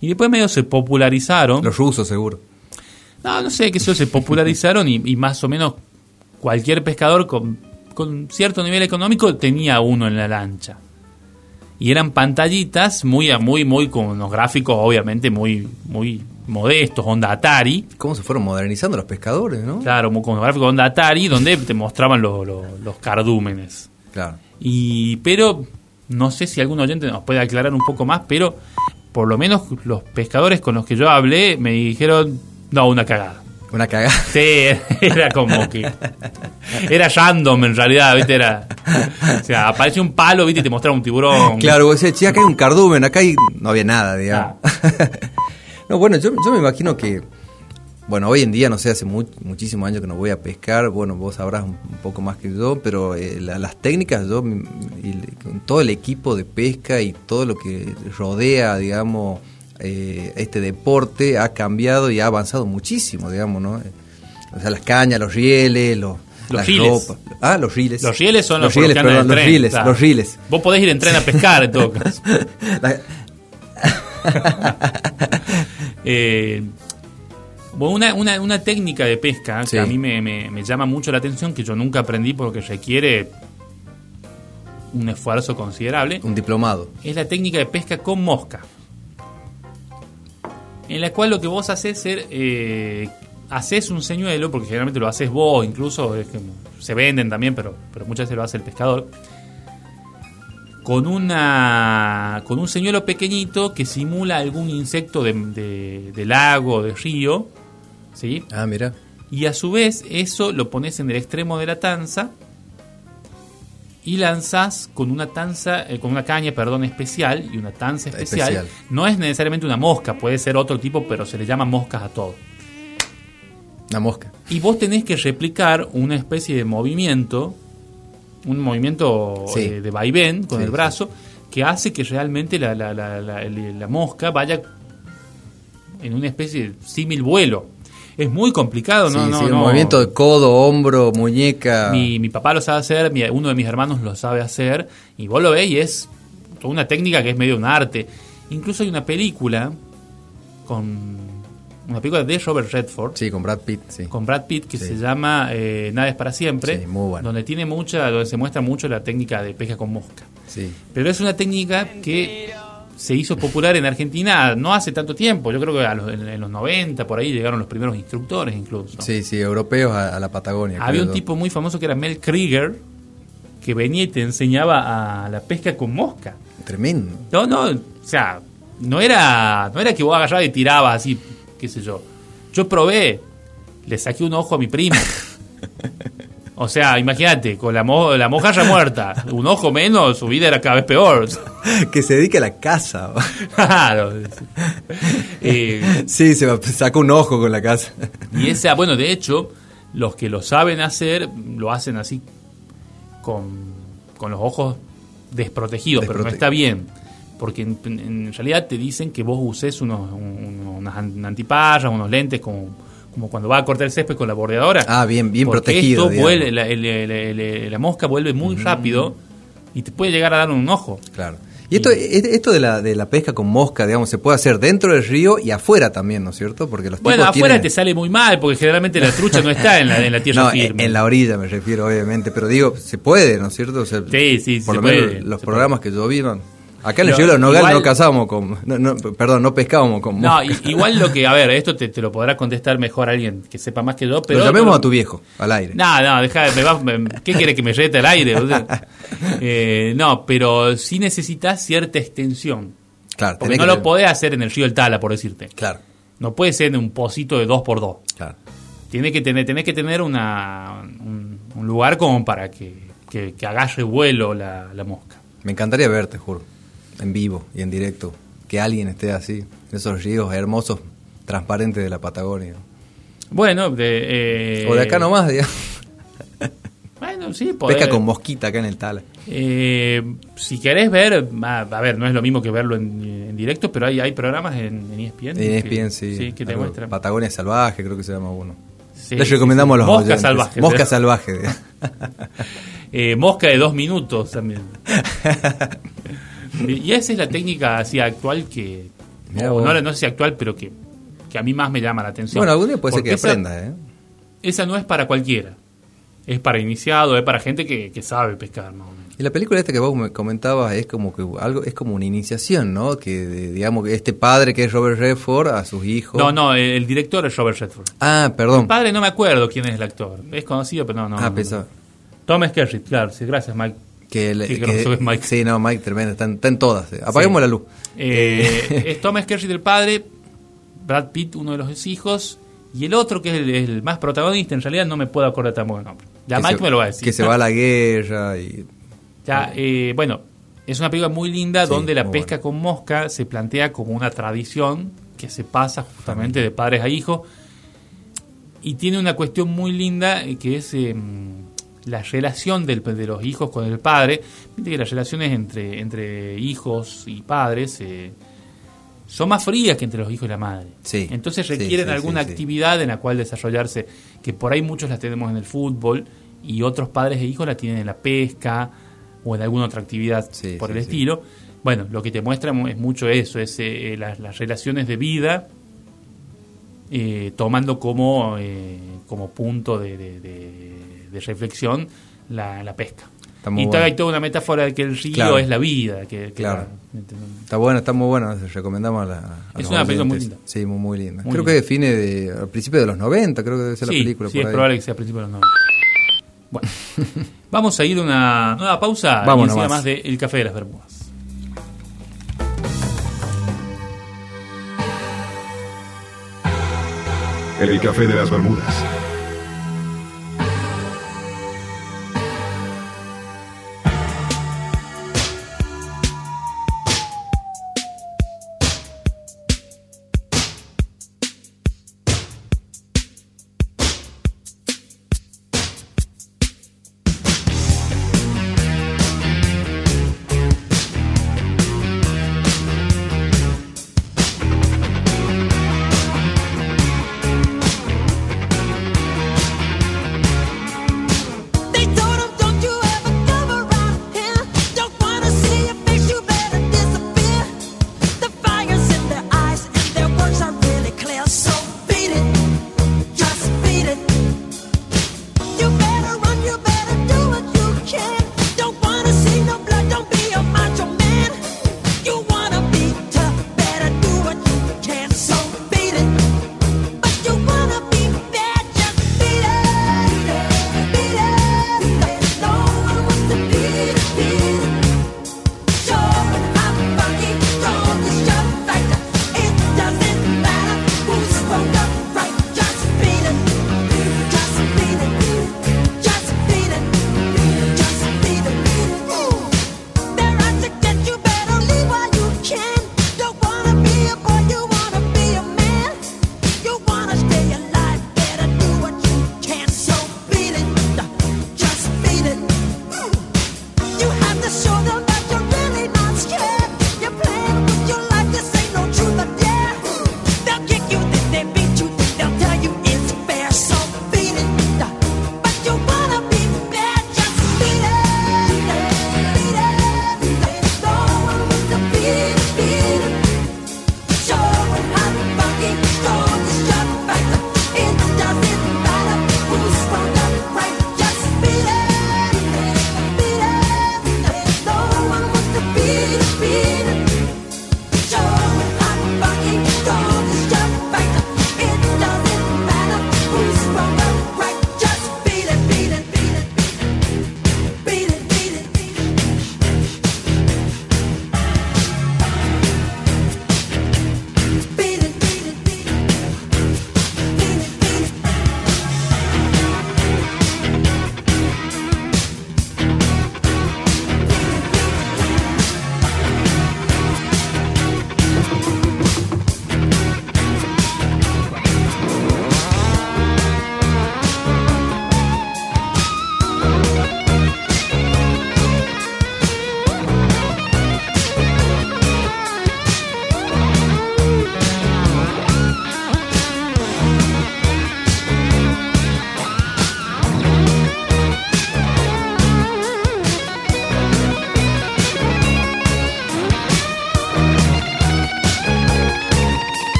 Y después medio se popularizaron. Los rusos, seguro. No, no sé, que eso se popularizaron y, y más o menos cualquier pescador con, con cierto nivel económico tenía uno en la lancha. Y eran pantallitas muy, muy, muy con unos gráficos obviamente muy, muy modestos, onda Atari. ¿Cómo se fueron modernizando los pescadores, no? Claro, con unos gráficos onda Atari donde te mostraban los- los- los cardúmenes. Claro. Y, pero no sé si algún oyente nos puede aclarar un poco más, pero por lo menos los pescadores con los que yo hablé me dijeron, no, una cagada. Una cagada. Sí, era como que. Era random en realidad, ¿viste? Era. O sea, aparece un palo, ¿viste? Y te mostraba un tiburón. Claro, vos decías, che, acá hay un cardumen, acá hay... no había nada, digamos. no, bueno, yo, yo me imagino que, bueno, hoy en día, no sé, hace mu- muchísimos años que no voy a pescar, bueno, vos sabrás un, un poco más que yo, pero eh, la- las técnicas, yo, mm, y todo el equipo de pesca y todo lo que rodea, digamos, eh, este deporte ha cambiado y ha avanzado muchísimo, digamos, ¿no? O sea, las cañas, los rieles, los... Los riles. Ah, los riles. Los rieles son los, los rieles, en perdón, los tren, riles, claro. los riles. Vos podés ir en tren a pescar en todo caso. La- Eh, bueno, una, una, una técnica de pesca Sí. que a mí me, me- me llama mucho la atención, que yo nunca aprendí porque requiere un esfuerzo considerable, un diplomado. es la técnica de pesca con mosca. En la cual lo que vos haces es eh, haces un señuelo, porque generalmente lo haces vos, incluso es que se venden también, pero, pero muchas veces lo hace el pescador. Con una con un señuelo pequeñito que simula algún insecto de, de- de lago, de río, ¿sí? Ah, mira. Y a su vez, eso lo pones en el extremo de la tanza y lanzás con una tanza, eh, con una caña, perdón, especial y una tanza especial. Especial. No es necesariamente una mosca, puede ser otro tipo, pero se le llama moscas a todo. Una mosca. Y vos tenés que replicar una especie de movimiento, un movimiento Sí. eh, de vaivén con Sí, el sí. brazo, que hace que realmente la, la- la mosca vaya en una especie de símil vuelo. Es muy complicado, ¿no? sí, no, sí, el no. movimiento de codo, hombro, muñeca. Mi, mi papá lo sabe hacer, mi- uno de mis hermanos lo sabe hacer, y vos lo ves y es toda una técnica que es medio un arte. Incluso hay una película con una película de Robert Redford Sí, con Brad Pitt, sí. con Brad Pitt que Sí. se llama eh, Nada es para siempre, Sí, muy bueno. donde tiene mucha, donde se muestra mucho la técnica de pesca con mosca. Sí. Pero es una técnica que se hizo popular en Argentina no hace tanto tiempo. Yo creo que a los- en, los 90 por ahí llegaron los primeros instructores incluso. Sí, sí, europeos a, a la Patagonia. Había un yo. tipo muy famoso que era Mel Krieger que venía y te enseñaba a la pesca con mosca. Tremendo. No, no, o sea, no era, no era que vos agarrabas y tirabas así, qué sé yo. Yo probé, le saqué un ojo a mi primo. O sea, imagínate, con la, mo la mojarra muerta, un ojo menos, su vida era cada vez peor. que se dedique a la casa. Claro. Eh, sí, se va- saca un ojo con la casa. y esa, bueno, de hecho, los que lo saben hacer, lo hacen así con, con los ojos desprotegidos, pero no está bien. Porque en, en realidad te dicen que vos uses unos, un- unas an- antiparras, unos lentes como, como cuando va a cortar el césped con la bordeadora. Ah, bien, bien Porque protegido. Esto vuelve, la, el- el- el- la mosca vuelve muy rápido y te puede llegar a dar un ojo. Claro. Y esto, esto de la, de la pesca con mosca, digamos, se puede hacer dentro del río y afuera también, ¿no es cierto? Porque los Bueno, tipos afuera tienen- te sale muy mal porque generalmente la trucha no está en la, en la tierra No, firme. en, la orilla me refiero, obviamente, pero digo, se puede, ¿no es cierto? O sea, Sí, sí, Por se lo menos los programas que yo vi, no. Acá en el Pero río de los Nogales igual- no cazábamos con. no, no, perdón, no pescábamos con No, mosca. i- igual lo que, a ver, esto te, te lo podrá contestar mejor alguien que sepa más que yo, pero... Lo llamemos a tu viejo, al aire. No, no, deja, me va, me- ¿qué quiere que me rete al aire? Eh, no, pero sí necesitas cierta extensión. claro, Porque no que lo podés hacer en el río El Tala, por decirte. Claro. No puede ser en un pocito de 2x2. Claro. Tiene que tener, tenés que tener una, un, un lugar como para que, que, que agarre vuelo la, la mosca. Me encantaría verte, juro. En vivo y en directo. Que alguien esté así. En esos ríos hermosos, transparentes de la Patagonia. Bueno, de, eh, o de acá nomás, digamos. Bueno, sí, podés- Pesca con mosquita acá en el Tala. Eh, si querés ver, a, a ver, no es lo mismo que verlo en, en directo, pero hay, hay programas en, en ESPN. En que- ESPN, sí. que te Algo- muestran. Patagonia Salvaje, creo que se llama uno. Sí, Les sí, recomendamos sí. a los Mosca oyentes. salvaje. Mosca salvaje. Eh, mosca de dos minutos también. y esa es la técnica así actual que. No, no sé si actual, pero que, que a mí más me llama la atención. bueno, algún día puede ser que esa- aprenda, ¿eh? Esa no es para cualquiera. Es para iniciado, es para gente que, que sabe pescar, más o menos. Y la película esta que vos me comentabas es como que algo es como una iniciación, ¿no? Que de- digamos que este padre que es Robert Redford a sus hijos. No, no, el, el director es Robert Redford. Ah, perdón. El padre no me acuerdo quién es el actor. Es conocido, pero no, no. ah, no, pensaba no. Tom Skerritt, claro. Sí, gracias, Mike. Que, el- que- es Mike. Sí, no, Mike tremendo, está, en- está en todas. eh. Apaguemos Sí. la luz. Eh, es Tom Skerritt el padre, Brad Pitt uno de los hijos, y el otro que es el, el más protagonista, en realidad no me puedo acordar tampoco el nombre. Ya que Mike se- me lo va a decir. Que se va a la guerra y Ya, eh, bueno, es una película muy linda Sí, donde la pesca con mosca se plantea como una tradición que se pasa justamente de padres a hijos y tiene una cuestión muy linda eh, que es eh, la relación del- de los hijos con el padre. Viste que las relaciones entre, entre hijos y padres eh, son más frías que entre los hijos y la madre. Sí, Entonces requieren sí, alguna sí, actividad en la cual desarrollarse, que por ahí muchos las tenemos en el fútbol y otros padres e hijos la tienen en la pesca o en alguna otra actividad por el estilo. Bueno, lo que te muestra mu- es mucho eso, es eh, las, las relaciones de vida eh, tomando como, eh, como punto de, de- de- de reflexión la, la pesca. Está muy y bueno. hay toda una metáfora de que el río Claro. es la vida. Que, que Claro. la- Está bueno, está muy bueno, recomendamos a la a Es una película muy linda. Sí, muy, muy linda. Muy creo linda. que define de, al principio de los 90, creo que debe ser sí, la película. sí, por es ahí. probable que sea a principios de los 90. Bueno, vamos a ir a una nueva pausa Vamos y nomás. más de El Café de las Bermudas. El café de las Bermudas.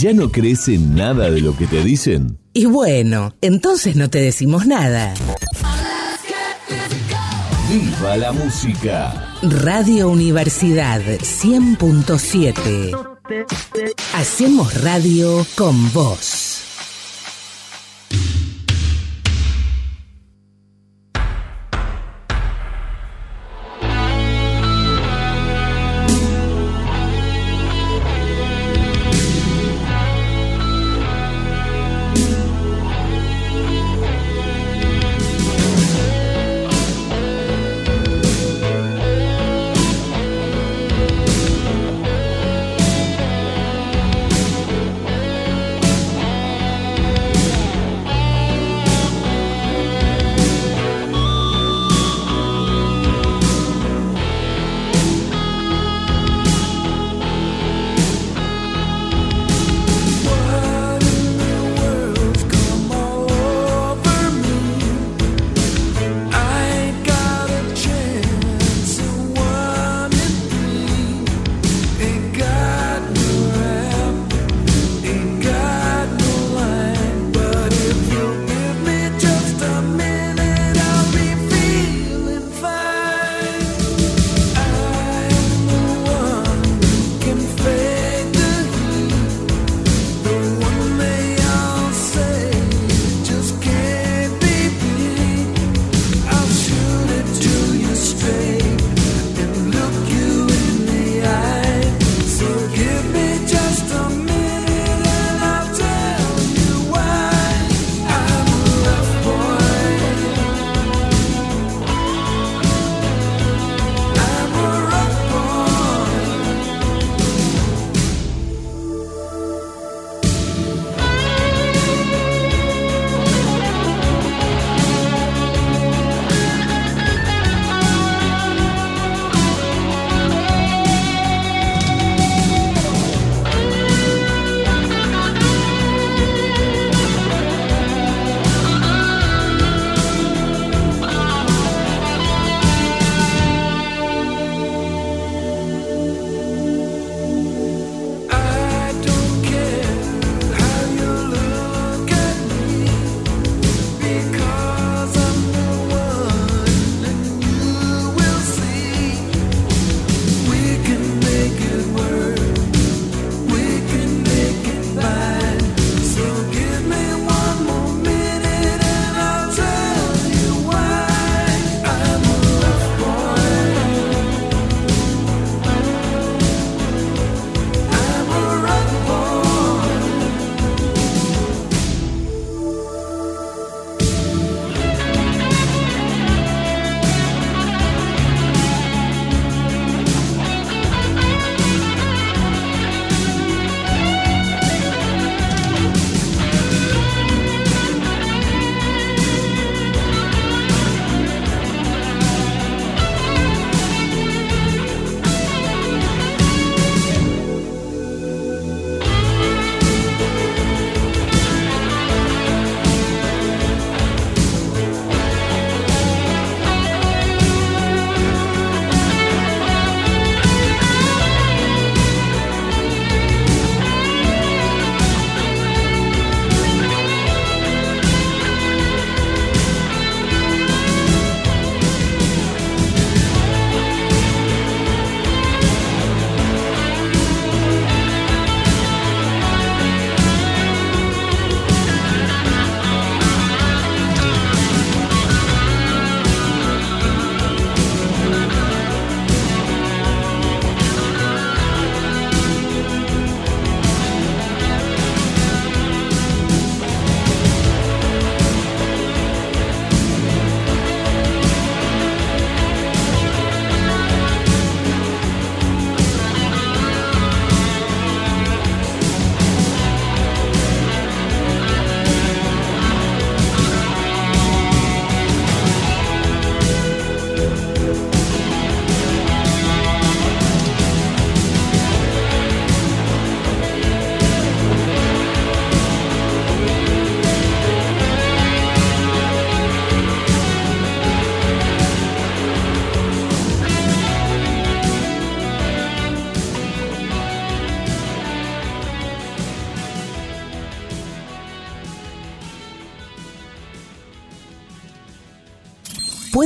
¿Ya no crees en nada de lo que te dicen? Y bueno, entonces no te decimos nada. ¡Viva la música! Radio Universidad 100.7. Hacemos radio con vos.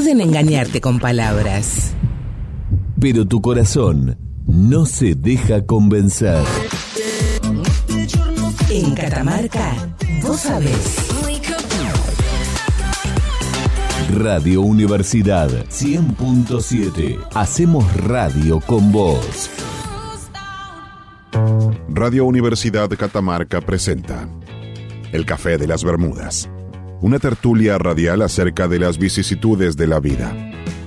Pueden engañarte con palabras. Pero tu corazón no se deja convencer. En Catamarca, vos sabés. Radio Universidad 100.7. Hacemos radio con vos. Radio Universidad Catamarca presenta El Café de las Bermudas, una tertulia radial acerca de las vicisitudes de la vida,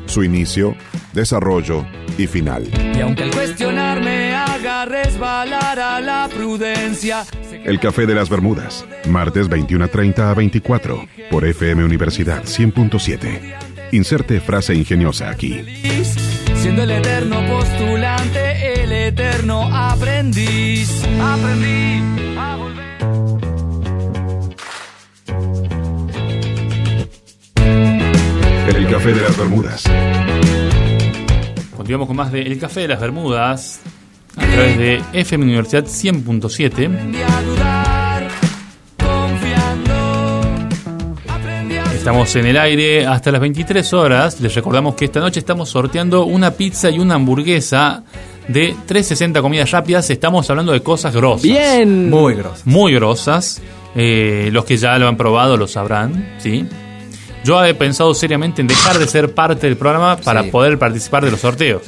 su inicio, desarrollo y final. Y aunque el cuestionar me haga resbalar a la prudencia, El Café de las Bermudas, martes 21.30 a 24, por FM Universidad 100.7. Inserte frase ingeniosa aquí. siendo el eterno postulante, el eterno aprendiz. Aprendí El Café de las Bermudas. Continuamos con más de El Café de las Bermudas a través de FM Universidad 100.7. Aprendí a dudar, confiando. Aprendí a Estamos en el aire hasta las 23 horas. Les recordamos que esta noche estamos sorteando una pizza y una hamburguesa de 360 comidas rápidas. Estamos hablando de cosas grosas. Bien. Muy grosso. Muy grosas. Eh, los que ya lo han probado lo sabrán, ¿sí? Yo he pensado seriamente en dejar de ser parte del programa para Sí. poder participar de los sorteos.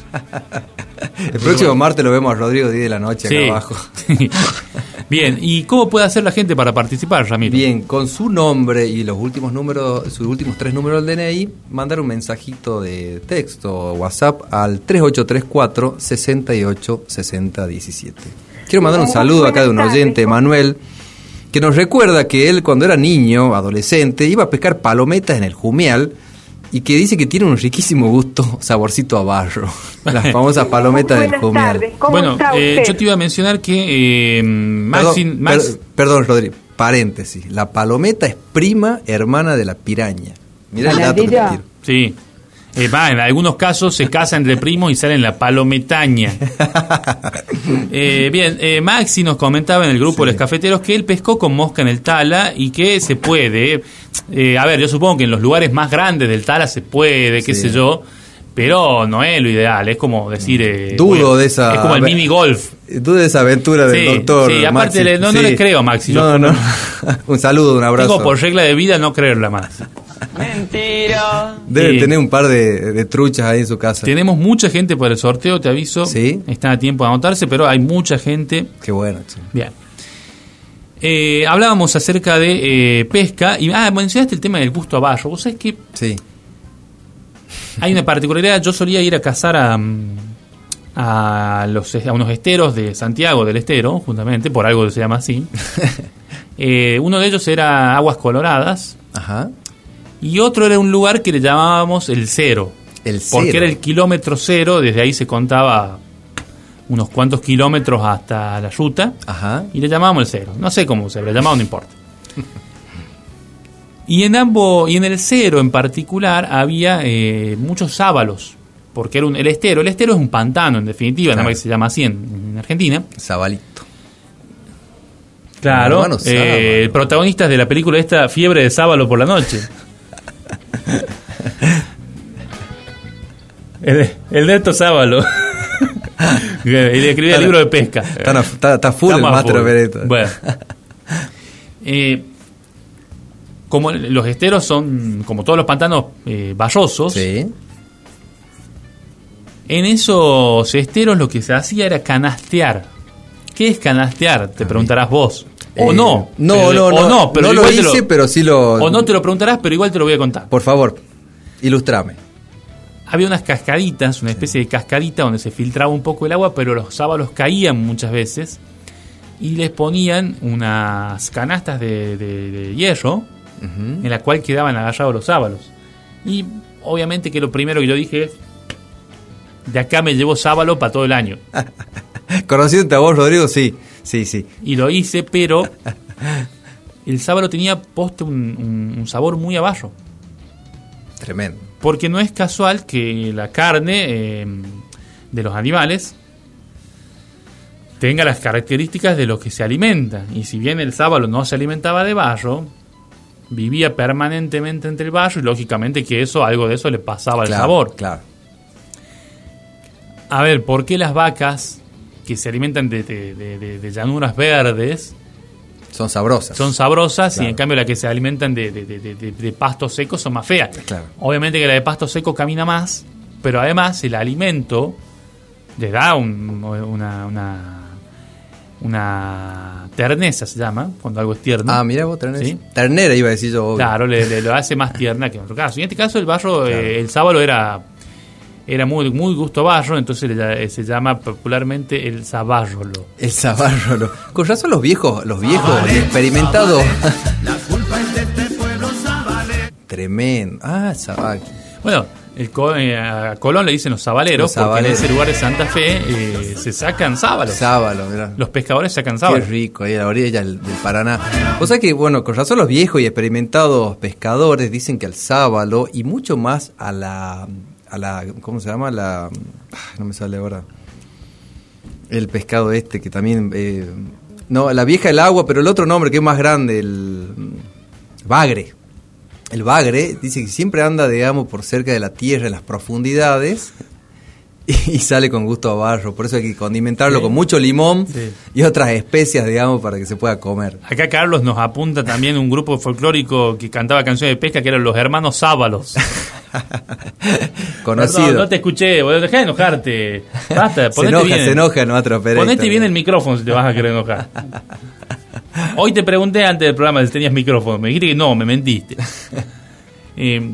El próximo martes lo vemos a Rodrigo 10 de la noche acá abajo. Bien, ¿y cómo puede hacer la gente para participar, Ramiro? Bien, con su nombre y los últimos números, sus últimos tres números del DNI, mandar un mensajito de texto o WhatsApp al 3834 68 60 17. Quiero mandar un saludo acá de un oyente, Manuel, que nos recuerda que él cuando era niño, adolescente, iba a pescar palometas en el Jumial y que dice que tiene un riquísimo gusto, saborcito a barro. Las famosas palometas del Jumial. tardes, ¿cómo bueno, está eh, yo te iba a mencionar que eh, Maxi- Perdón, Max- per- perdón, Rodri, paréntesis. La palometa es prima hermana de la piraña. Mira el dato que te Maravilla. tiro. Sí. Eh, va, en algunos casos se casa entre primos y sale en la palometaña. Eh, bien, eh, Maxi nos comentaba en el grupo de los cafeteros que él pescó con mosca en el Tala y que se puede. eh, a ver, yo supongo que en los lugares más grandes del Tala se puede, qué Sí. sé yo, pero no es lo ideal. Es como decir. Dudo de esa. Es como el mini golf. Dudo de esa aventura del Sí, doctor. sí, aparte Maxi. no- no le creo a Maxi, yo- No, no. un saludo, un abrazo. Tengo por regla de vida no creerla más. Mentira. Debe Sí. tener un par de, de truchas ahí en su casa. Tenemos mucha gente para el sorteo, te aviso. Sí. Están a tiempo de anotarse, pero hay mucha gente. Qué bueno, che. Bien. Eh, hablábamos acerca de eh, pesca y ah, mencionaste el tema del gusto a barro. Vos sabés que Sí. hay una particularidad. Yo solía ir a cazar a, mm, a, los, a unos esteros de Santiago del Estero, justamente, por algo que se llama así. Eh, uno de ellos era Aguas Coloradas Ajá. Y otro era un lugar que le llamábamos el cero. El Porque cero. era el kilómetro cero, desde ahí se contaba unos cuantos kilómetros hasta la ruta Ajá. y le llamábamos el cero. No sé cómo se le llamaba, no importa. Y en ambos, y en el cero en particular, había eh, muchos sábalos, porque era un, el estero. El estero es un pantano, en definitiva, nada más que se llama así en, en Argentina. Zabalito. Claro, eh, protagonistas de la película esta Fiebre de sábalo por la noche. el, el Neto Sábalo. y escribía el libro de pesca. Está, full el Master. Bueno. Eh, como los esteros son, como todos los pantanos, eh, vallosos, Sí. en esos esteros lo que se hacía era canastear. ¿Qué es canastear? Te preguntarás vos. O Eh, no. No, Pero- no, o no. no, pero no lo hice, pero sí lo. O no te lo preguntarás, pero igual te lo voy a contar. Por favor, ilustrame. Había unas cascaditas, una especie de cascadita donde se filtraba un poco el agua, pero los sábalos caían muchas veces y les ponían unas canastas de, de- de hierro en la cual quedaban agarrados los sábalos. Y obviamente que lo primero que yo dije es, de acá me llevo sábalo para todo el año. Conociéndote a vos, Rodrigo, sí. Sí, sí. Y lo hice, pero el sábalo tenía poste un, un- un sabor muy a barro. Tremendo. Porque no es casual que la carne eh, de los animales tenga las características de lo que se alimenta. Y si bien el sábalo no se alimentaba de barro, vivía permanentemente entre el barro y lógicamente que eso, algo de eso le pasaba Claro, el sabor. Claro. A ver, ¿por qué las vacas que se alimentan de, de- de- de- llanuras verdes Son sabrosas. son sabrosas y Claro. en cambio las que se alimentan de, pastos secos son más feas? Claro. Obviamente que la de pasto seco camina más, pero además el alimento le da un- una, una, una terneza, se llama, cuando algo es tierno. Ah, mira vos, ternera. Sí. Ternera iba a decir yo. obvio. Claro, le, le- lo hace más tierna que en otro caso. Y en este caso el barro, eh, el sábalo era era muy muy gusto barro, entonces eh, se llama popularmente el sabárrolo. El sabarro. Con razón los viejos, los viejos y experimentados. Tremendo. Ah, sabal. Bueno, el co- eh, a Colón le dicen los sabaleros, Los porque en ese lugar de Santa Fe eh, se sacan sábalos. Sábalo, mirá. Los pescadores sacan Qué sábalos. rico, ahí a la orilla del, del Paraná. O sea que, bueno, con razón los viejos y experimentados pescadores dicen que al sábalo y mucho más a la, a la ¿cómo se llama? La, no me sale ahora. El pescado este que también, eh, no, la vieja del agua, pero el otro nombre que es más grande, el mm, bagre. El bagre dice que siempre anda, digamos, por cerca de la tierra, en las profundidades, y sale con gusto a barro. Por eso hay que condimentarlo Sí. con mucho limón Sí. y otras especias, digamos, para que se pueda comer. Acá Carlos nos apunta también un grupo folclórico que cantaba canciones de pesca que eran los hermanos Sábalos. Conocido. Perdón, no te escuché, boludo, dejá de enojarte. Basta, se ponete enoja, bien. se enoja Pereira. Ponete bien el micrófono si te vas a querer enojar. Hoy te pregunté antes del programa si tenías micrófono. Me dijiste que no, me mentiste. Eh,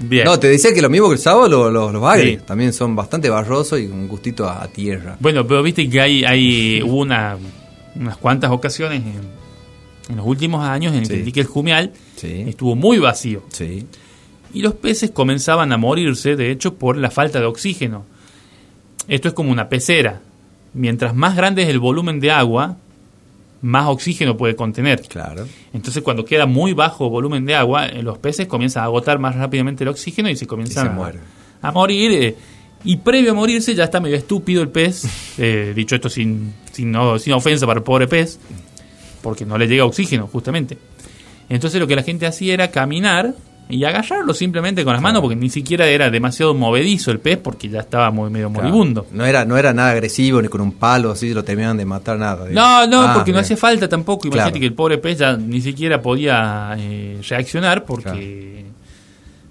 bien. No, te decía que lo mismo que el sábado, los, los, los bagres Sí. también son bastante barrosos y con un gustito a, a tierra. Bueno, pero viste que hay, hay hubo una, unas cuantas ocasiones en, en los últimos años en Sí. que el Jumial Sí. estuvo muy vacío. Sí. Y los peces comenzaban a morirse, de hecho, por la falta de oxígeno. Esto es como una pecera. Mientras más grande es el volumen de agua, más oxígeno puede contener. Claro. Entonces, cuando queda muy bajo volumen de agua, eh, los peces comienzan a agotar más rápidamente el oxígeno y se comienzan Y se a- mueren. a, morir. eh, y previo a morirse ya está medio estúpido el pez, eh, dicho esto sin, sin, no- sin ofensa para el pobre pez, porque no le llega oxígeno, justamente. Entonces lo que la gente hacía era caminar y agarrarlo simplemente con las manos, porque ni siquiera era demasiado movedizo el pez, porque ya estaba muy medio Claro. moribundo. No era, no era nada agresivo ni con un palo así lo terminaban de matar nada. No, digamos. no, Ah, porque no hacía falta tampoco. Imagínate Claro. que el pobre pez ya ni siquiera podía eh, reaccionar porque,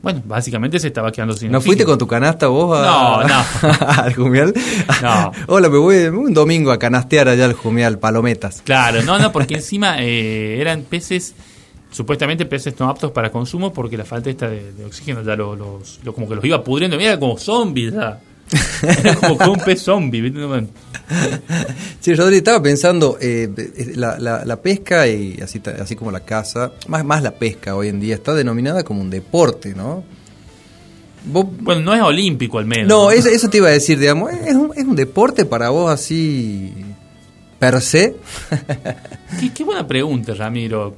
bueno, básicamente se estaba quedando sin ¿No fuiste con tu canasta vos a, No, no. al Jumial? No. Hola, me voy un domingo a canastear allá al Jumial, palometas. Claro, no, no, porque encima eh, eran peces, supuestamente peces no aptos para consumo, porque la falta esta de, de oxígeno ya lo- los, lo- como que los iba pudriendo. Mira, como zombies ya. Era como, como un pez zombie. Sí, Rodri, estaba pensando, eh, la, la- la pesca y así, así como la caza, más, más la pesca hoy en día está denominada como un deporte, ¿no? Vos- Bueno, no es olímpico al menos. no, eso, eso te iba a decir, digamos, ¿es un, es un deporte para vos así per se? Qué, qué buena pregunta, Ramiro.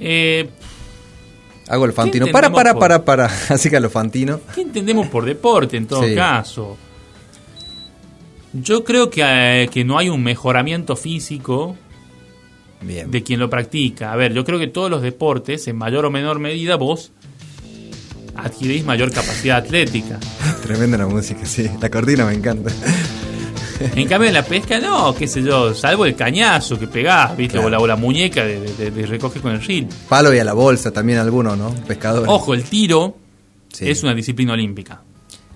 Eh, Hago el fantino. ¿Qué Para, para, para, para. Así que a lo fantino. ¿Qué entendemos por deporte en todo Sí. caso? Yo creo que, eh, que no hay un mejoramiento físico Bien. de quien lo practica. A ver, yo creo que todos los deportes, en mayor o menor medida, vos adquirís mayor capacidad atlética. Tremenda la música, sí. La cortina me encanta. En cambio, en la pesca, no, qué sé yo, salvo el cañazo que pegás, ¿viste? Claro. O, la, o la muñeca de, de- recoge con el reel. Palo y a la bolsa también algunos, ¿no? Pescadores. Ojo, el tiro Sí. es una disciplina olímpica.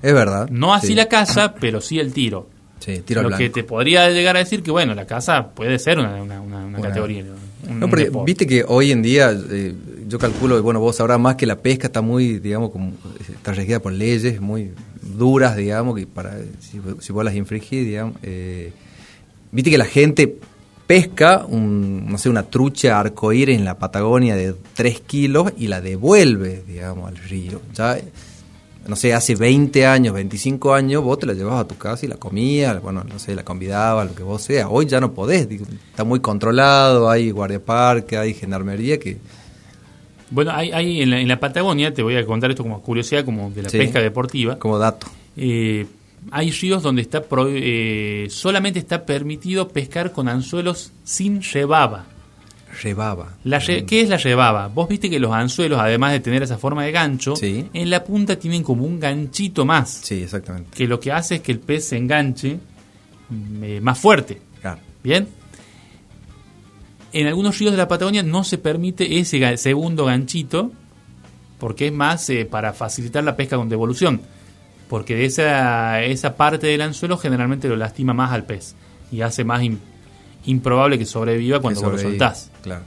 Es verdad. No así Sí. la caza, pero sí el tiro. Sí, tiro Lo blanco. que te podría llegar a decir que, bueno, la caza puede ser una, una- una- una Bueno. categoría. un- No, porque deporte. viste que hoy en día, eh, yo calculo, bueno, vos sabrás más que la pesca está muy, digamos, como, está regida por leyes muy duras, digamos, que para si, si vos las infringís, digamos, eh, viste que la gente pesca, un, no sé, una trucha arcoíris en la Patagonia de 3 kilos y la devuelve, digamos, al río. Ya, no sé, hace 20 años, 25 años, vos te la llevabas a tu casa y la comías, bueno, no sé, la convidabas, lo que vos sea. Hoy ya no podés, digo, está muy controlado, hay guardiaparque, hay gendarmería que... Bueno, hay, hay en, la, en la Patagonia, te voy a contar esto como curiosidad, como de la Sí. pesca deportiva. Como dato. Eh, hay ríos donde está pro- eh, solamente está permitido pescar con anzuelos sin. Rebaba. La re- ¿Qué es la rebaba? Vos viste que los anzuelos, además de tener esa forma de gancho, Sí. en la punta tienen como un ganchito más, Sí, exactamente. que lo que hace es que el pez se enganche mm, eh, más fuerte. Claro. ¿Bien? En algunos ríos de la Patagonia no se permite ese segundo ganchito porque es más eh, para facilitar la pesca con devolución. Porque esa, esa parte del anzuelo generalmente lo lastima más al pez y hace más im- improbable que sobreviva cuando Que vos lo soltás. Claro.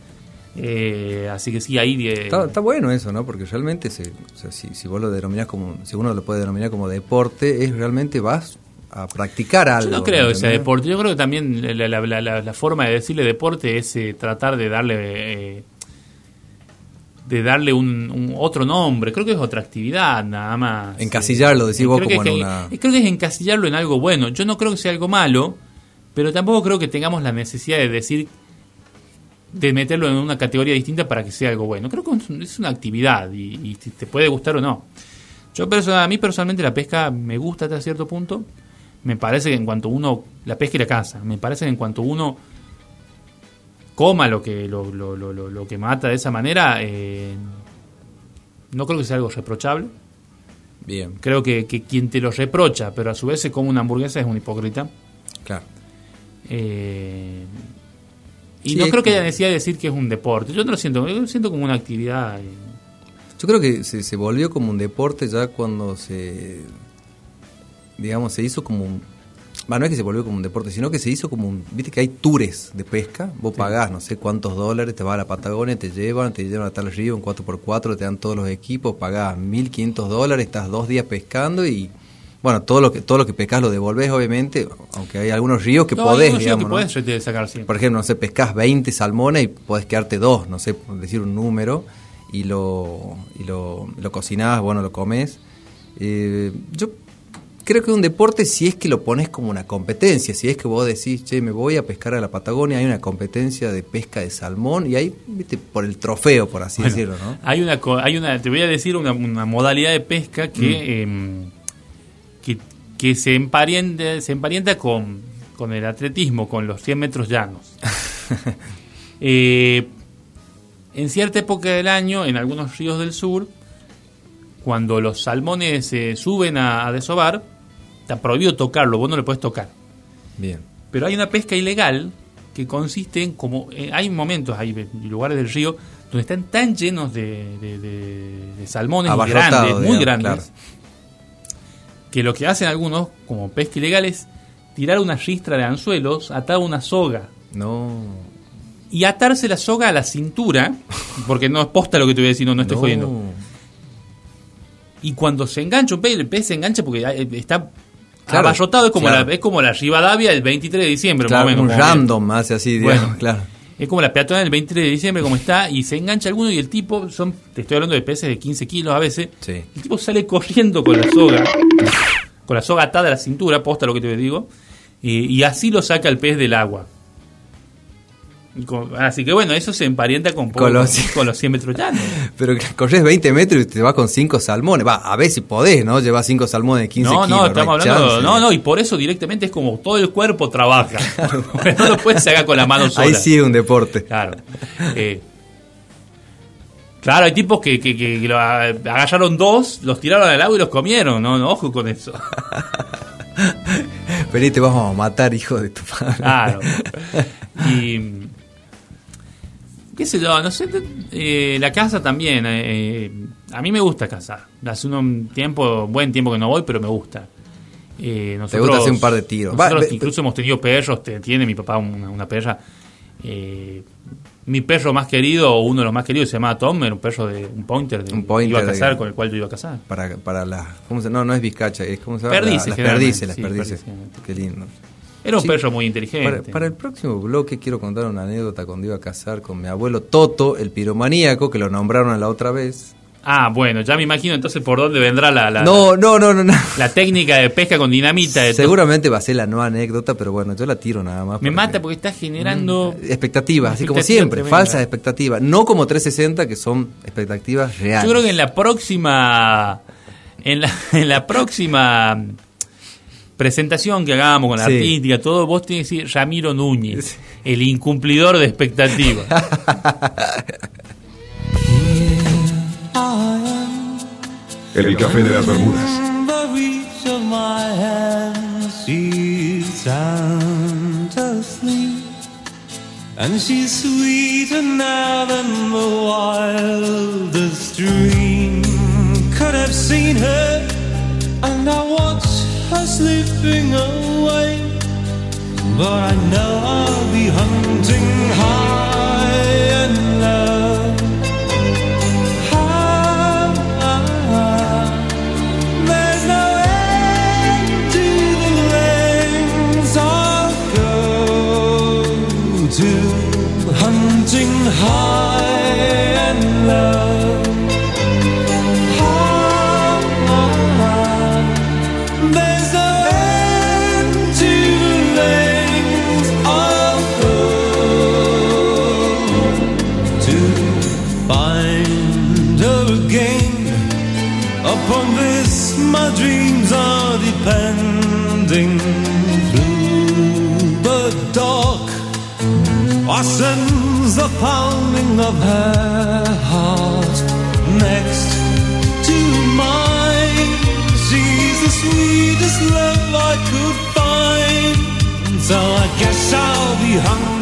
Eh, así que sí, ahí... eh, Está, está bueno eso, ¿no? Porque realmente, se, o sea, si, si vos lo denominás como, si uno lo puede denominar como deporte, es realmente vas a practicar algo. Yo no creo que sea ¿entendés? deporte. Yo creo que también la, la- la- la- forma de decirle deporte es eh, tratar de darle eh, de darle un, un otro nombre. Creo que es otra actividad, nada más. Encasillarlo, decís Eh, vos, creo que como es en que- una- Creo que es encasillarlo en algo bueno. Yo no creo que sea algo malo, pero tampoco creo que tengamos la necesidad de decir de meterlo en una categoría distinta para que sea algo bueno. Creo que es un- es una actividad y, y te puede gustar o no. Yo perso- a mí personalmente la pesca me gusta hasta cierto punto. Me parece que en cuanto uno la pesca y la caza, me parece que en cuanto uno coma lo que lo, lo- lo- lo- que mata de esa manera, eh, no creo que sea algo reprochable. Bien, Creo que, que quien te lo reprocha, pero a su vez se come una hamburguesa es un hipócrita. claro. Eh, y Sí, no creo que como- haya necesidad de decir que es un deporte. Yo no lo siento, yo lo siento como una actividad. eh. Yo creo que se, se volvió como un deporte ya cuando se, digamos, se hizo como un... Bueno, no es que se volvió como un deporte, sino que se hizo como un... Viste que hay tours de pesca, vos pagás no sé cuántos dólares, te vas a la Patagonia, te llevan, te llevan a tal río en 4x4, te dan todos los equipos, pagás 1.500 dólares, estás dos días pescando y... Bueno, todo lo que todo lo que pescas lo devolves, obviamente, aunque hay algunos ríos que No, podés, hay digamos, que ¿no? podés sacar siempre. Por ejemplo, no sé, pescas 20 salmones y podés quedarte dos, no sé, por decir un número, y lo, y lo, lo cocinás, bueno, lo comes. Eh, yo creo que es un deporte si es que lo pones como una competencia, si es que vos decís, che, me voy a pescar a la Patagonia, hay una competencia de pesca de salmón, y ahí, viste, por el trofeo, por así Bueno, decirlo, ¿no? Hay una, hay una, te voy a decir una, una modalidad de pesca que, em, que, que se emparenta, se emparenta con, con el atletismo, con los 100 metros llanos. Eh, en cierta época del año, en algunos ríos del sur, cuando los salmones se suben a, a desovar, está prohibido tocarlo, vos no le puedes tocar. Bien. Pero hay una pesca ilegal que consiste en como eh, hay momentos, hay lugares del río donde están tan llenos de, de- de- de salmones grandes, muy grandes, claro. que lo que hacen algunos como pesca ilegal es tirar una ristra de anzuelos atada a una soga No. y atarse la soga a la cintura, porque no es posta lo que te voy a decir, no, no estoy no. jodiendo. Y cuando se engancha un pez, el pez se engancha porque está Claro, abarrotado, es como, claro. la, es como la Rivadavia el 23 de diciembre, Claro, menos. un random hace así, digamos, Bueno. claro. Es como la peatona del 23 de diciembre, como está, y se engancha alguno y el tipo, son te estoy hablando de peces de 15 kilos a veces, Sí. el tipo sale corriendo con la soga, con la soga atada a la cintura, posta lo que te digo, y, y así lo saca el pez del agua. Así que bueno, eso se emparenta con, Con los- con los 100 metros llanos. Pero corres 20 metros y te vas con 5 salmones. Va, a ver si podés, ¿no? Llevas 5 salmones de 15 No, kilos. no, estamos hablando. chance. No, no, y por eso directamente es como todo el cuerpo trabaja. no lo puedes sacar con la mano sola. Ahí sí es un deporte. Claro. Eh, claro, hay tipos que, que, que- que lo agarraron dos, los tiraron al agua y los comieron. No, no, ojo con eso. Vení, te vamos a matar, hijo de tu padre. Claro. Y. ¿Qué sé yo? No sé. eh, la casa también. eh, a mí me gusta cazar. Hace un tiempo, buen tiempo que no voy, pero me gusta. Eh, nosotros, gusta hacer un par de tiros. nosotros Va, incluso hemos tenido perros. te- tiene mi papá una, una perra. Eh, mi perro más querido, o uno de los más queridos, se llamaba Tom, era un perro de un pointer. De, Un pointer iba a de- cazar, con el cual yo iba a cazar. Para, para las. ¿Cómo se No, no es bizcacha, es como se llama. Perdices, las perdices, las sí, perdices. perdices. Qué lindo. Era un Sí. perro muy inteligente. Para, para el próximo bloque quiero contar una anécdota cuando iba a casar con mi abuelo Toto, el piromaníaco, que lo nombraron la otra vez. Ah, bueno, ya me imagino entonces por dónde vendrá la, la, No, no, no, no. no. la técnica de pesca con dinamita. de. Seguramente va a ser la nueva anécdota, pero bueno, yo la tiro nada más. Me mata que- porque está generando. expectativas, así como siempre, tremenda. falsas expectativas, no como 360 que son expectativas reales. Yo creo que en la próxima. En la, en la próxima presentación que hagamos con la Sí. artística, todo, vos tenés que decir Ramiro Núñez, el incumplidor de expectativas. El café de las Bermudas. And she's sweeter now than the wildest dream could have seen her. And I watch her slipping away. But I know I'll be hunting high and low. Pounding of her heart next to mine. She's the sweetest love I could find. So I guess I'll be hunting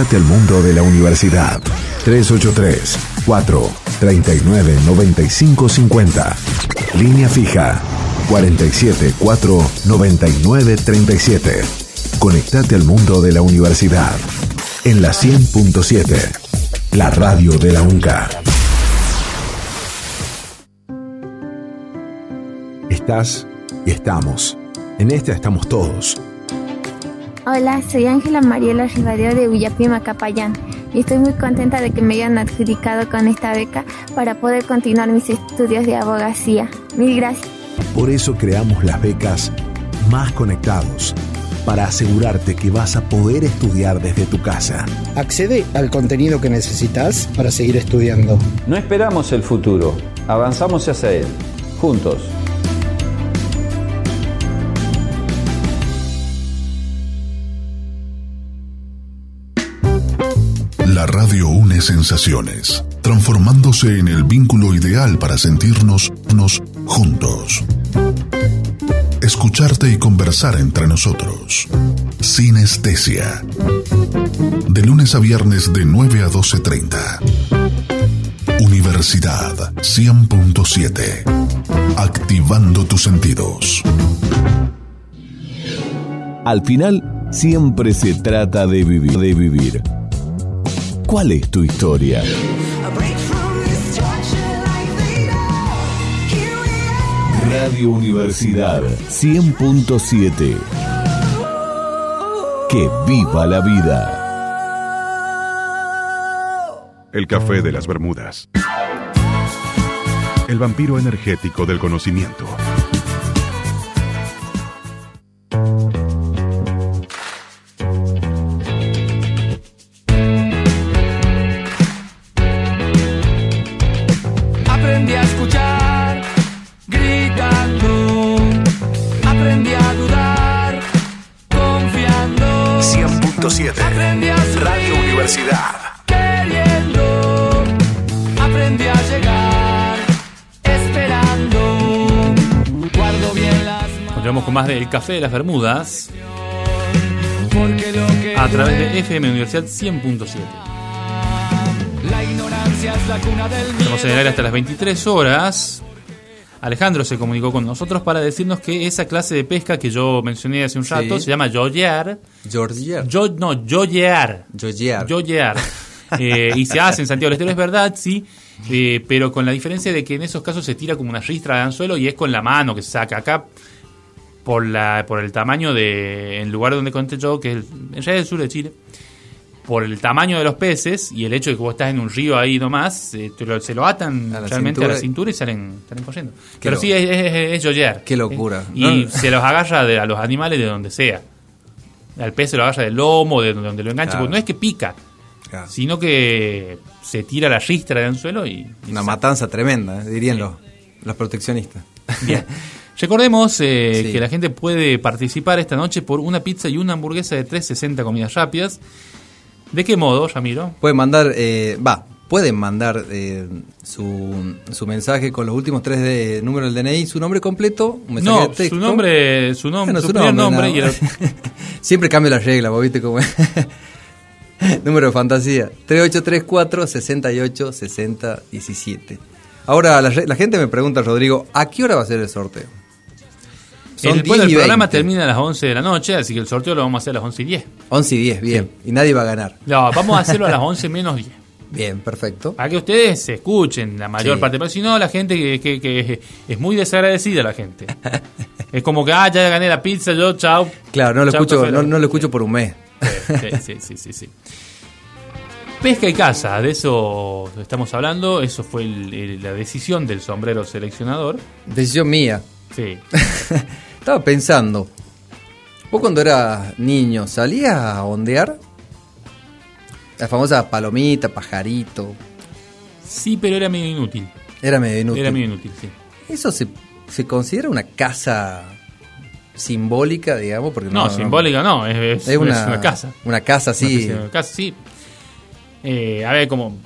Conectate al mundo de la universidad. 383 4 39 95 50. Línea fija 47 4 99 37. Conectate al mundo de la universidad. En la 100.7. La radio de la UNCA. Estás y estamos. En esta estamos todos. Hola, soy Ángela Mariela Rivadeo de Villapima Capayán y estoy muy contenta de que me hayan adjudicado con esta beca para poder continuar mis estudios de abogacía. Mil gracias. Por eso creamos las becas Más Conectados, para asegurarte que vas a poder estudiar desde tu casa. Accede al contenido que necesitas para seguir estudiando. No esperamos el futuro, avanzamos hacia él, juntos. Radio une sensaciones, transformándose en el vínculo ideal para sentirnos nos juntos. Escucharte y conversar entre nosotros. Sinestesia. De lunes a viernes de 9 a 12.30. Universidad 100.7. Activando tus sentidos. Al final, siempre se trata de vivir, de vivir. ¿Cuál es tu historia? Radio Universidad 100.7. Que viva la vida. El café de las Bermudas. El vampiro energético del conocimiento. Café de las Bermudas a través de FM Universidad 100.7. la ignorancia es la cuna del miedo. Vamos a llegar hasta las 23 horas. Alejandro se comunicó con nosotros para decirnos que esa clase de pesca que yo mencioné hace un Sí. rato se llama yoyear. Georgia. Yo, no, yoyear. Yoyear. Yoyear. Eh, y se hace en Santiago del Estero, es verdad, sí, eh, pero con la diferencia de que en esos casos se tira como una ristra de anzuelo y es con la mano que se saca. Acá, por la por el tamaño de. El lugar donde conté yo, que es el, el sur de Chile, por el tamaño de los peces y el hecho de que vos estás en un río ahí nomás, eh, te lo- se lo atan A realmente a la cintura y salen, salen corriendo. Qué Pero sí, es, es, es- es. Qué locura. Eh, Y No. se los agarra de, a los animales de donde sea. Al pez se lo agarra del lomo, de donde lo engancha, Claro. porque no es que pica, Claro. sino que se tira la ristra de anzuelo y... y Una matanza tremenda, eh, dirían los, los proteccionistas. Bien. Recordemos eh, Sí. que la gente puede participar esta noche por una pizza y una hamburguesa de 360 comidas rápidas. ¿De qué modo, Ramiro? Pueden mandar, eh, va, pueden mandar eh, su, su mensaje con los últimos tres de, números del DNI, su nombre completo, un mensaje No, de texto. su nombre, su, nom- Bueno, su su primer nombre, y el-. Siempre cambia la regla, vos viste cómo es. Número de fantasía. 3834 68 60 17. Ahora la gente me pregunta, Rodrigo, ¿a qué hora va a ser el sorteo? Son el, 10 bueno, el programa 20. termina a las 11 de la noche, así que el sorteo lo vamos a hacer a las 11 y 10. 11 y 10, bien. Y nadie va a ganar. No, vamos a hacerlo a las 11 menos 10. Bien, perfecto. Para que ustedes se escuchen la mayor Sí. parte. Pero si no, la gente que, que- que es muy desagradecida, la gente. es como que, ah, ya gané la pizza, yo, chao. Claro, no lo escucho, no, no lo escucho por un mes. Sí, sí, sí, sí, sí. Pesca y caza, de eso estamos hablando. Eso fue el- el- la decisión del sombrero seleccionador. Decisión mía. Sí. Estaba pensando, vos cuando eras niño, ¿salías a ondear? La famosa palomita, pajarito. Sí, pero era medio inútil. Era medio inútil. Era medio inútil, sí. ¿Eso se, se considera una casa simbólica, digamos? Porque No, simbólica no, es, es- Es una, es una casa. Una casa Una especie de casa, sí. Eh, a ver, como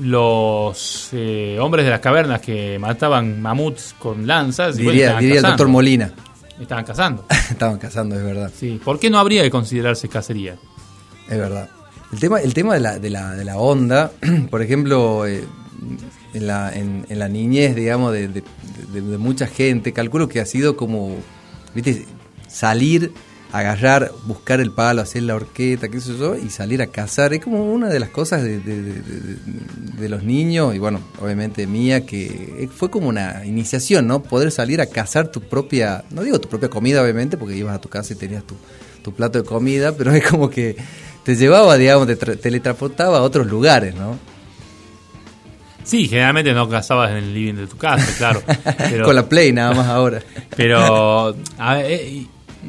los eh, hombres de las cavernas que mataban mamuts con lanzas. y bueno, diría diría el doctor Molina. Estaban cazando. Estaban cazando, es verdad. Sí. ¿Por qué no habría que considerarse cacería? Es verdad. El tema, el tema de, la, de, la, de la onda, por ejemplo, eh, en, la, en, en la niñez, digamos, de, de- de- de mucha gente, calculo que ha sido como, viste, salir, agarrar, buscar el palo, hacer la horqueta, qué sé yo, y salir a cazar. Es como una de las cosas de, de- de- de- de los niños, y bueno, obviamente mía, que fue como una iniciación, ¿no? Poder salir a cazar tu propia, no digo tu propia comida, obviamente, porque ibas a tu casa y tenías tu, tu plato de comida, pero es como que te llevaba, digamos, te tra- teletransportaba a otros lugares, ¿no? Sí, generalmente no cazabas en el living de tu casa, claro. Pero, Con la Play nada más ahora. Pero, a ver, eh,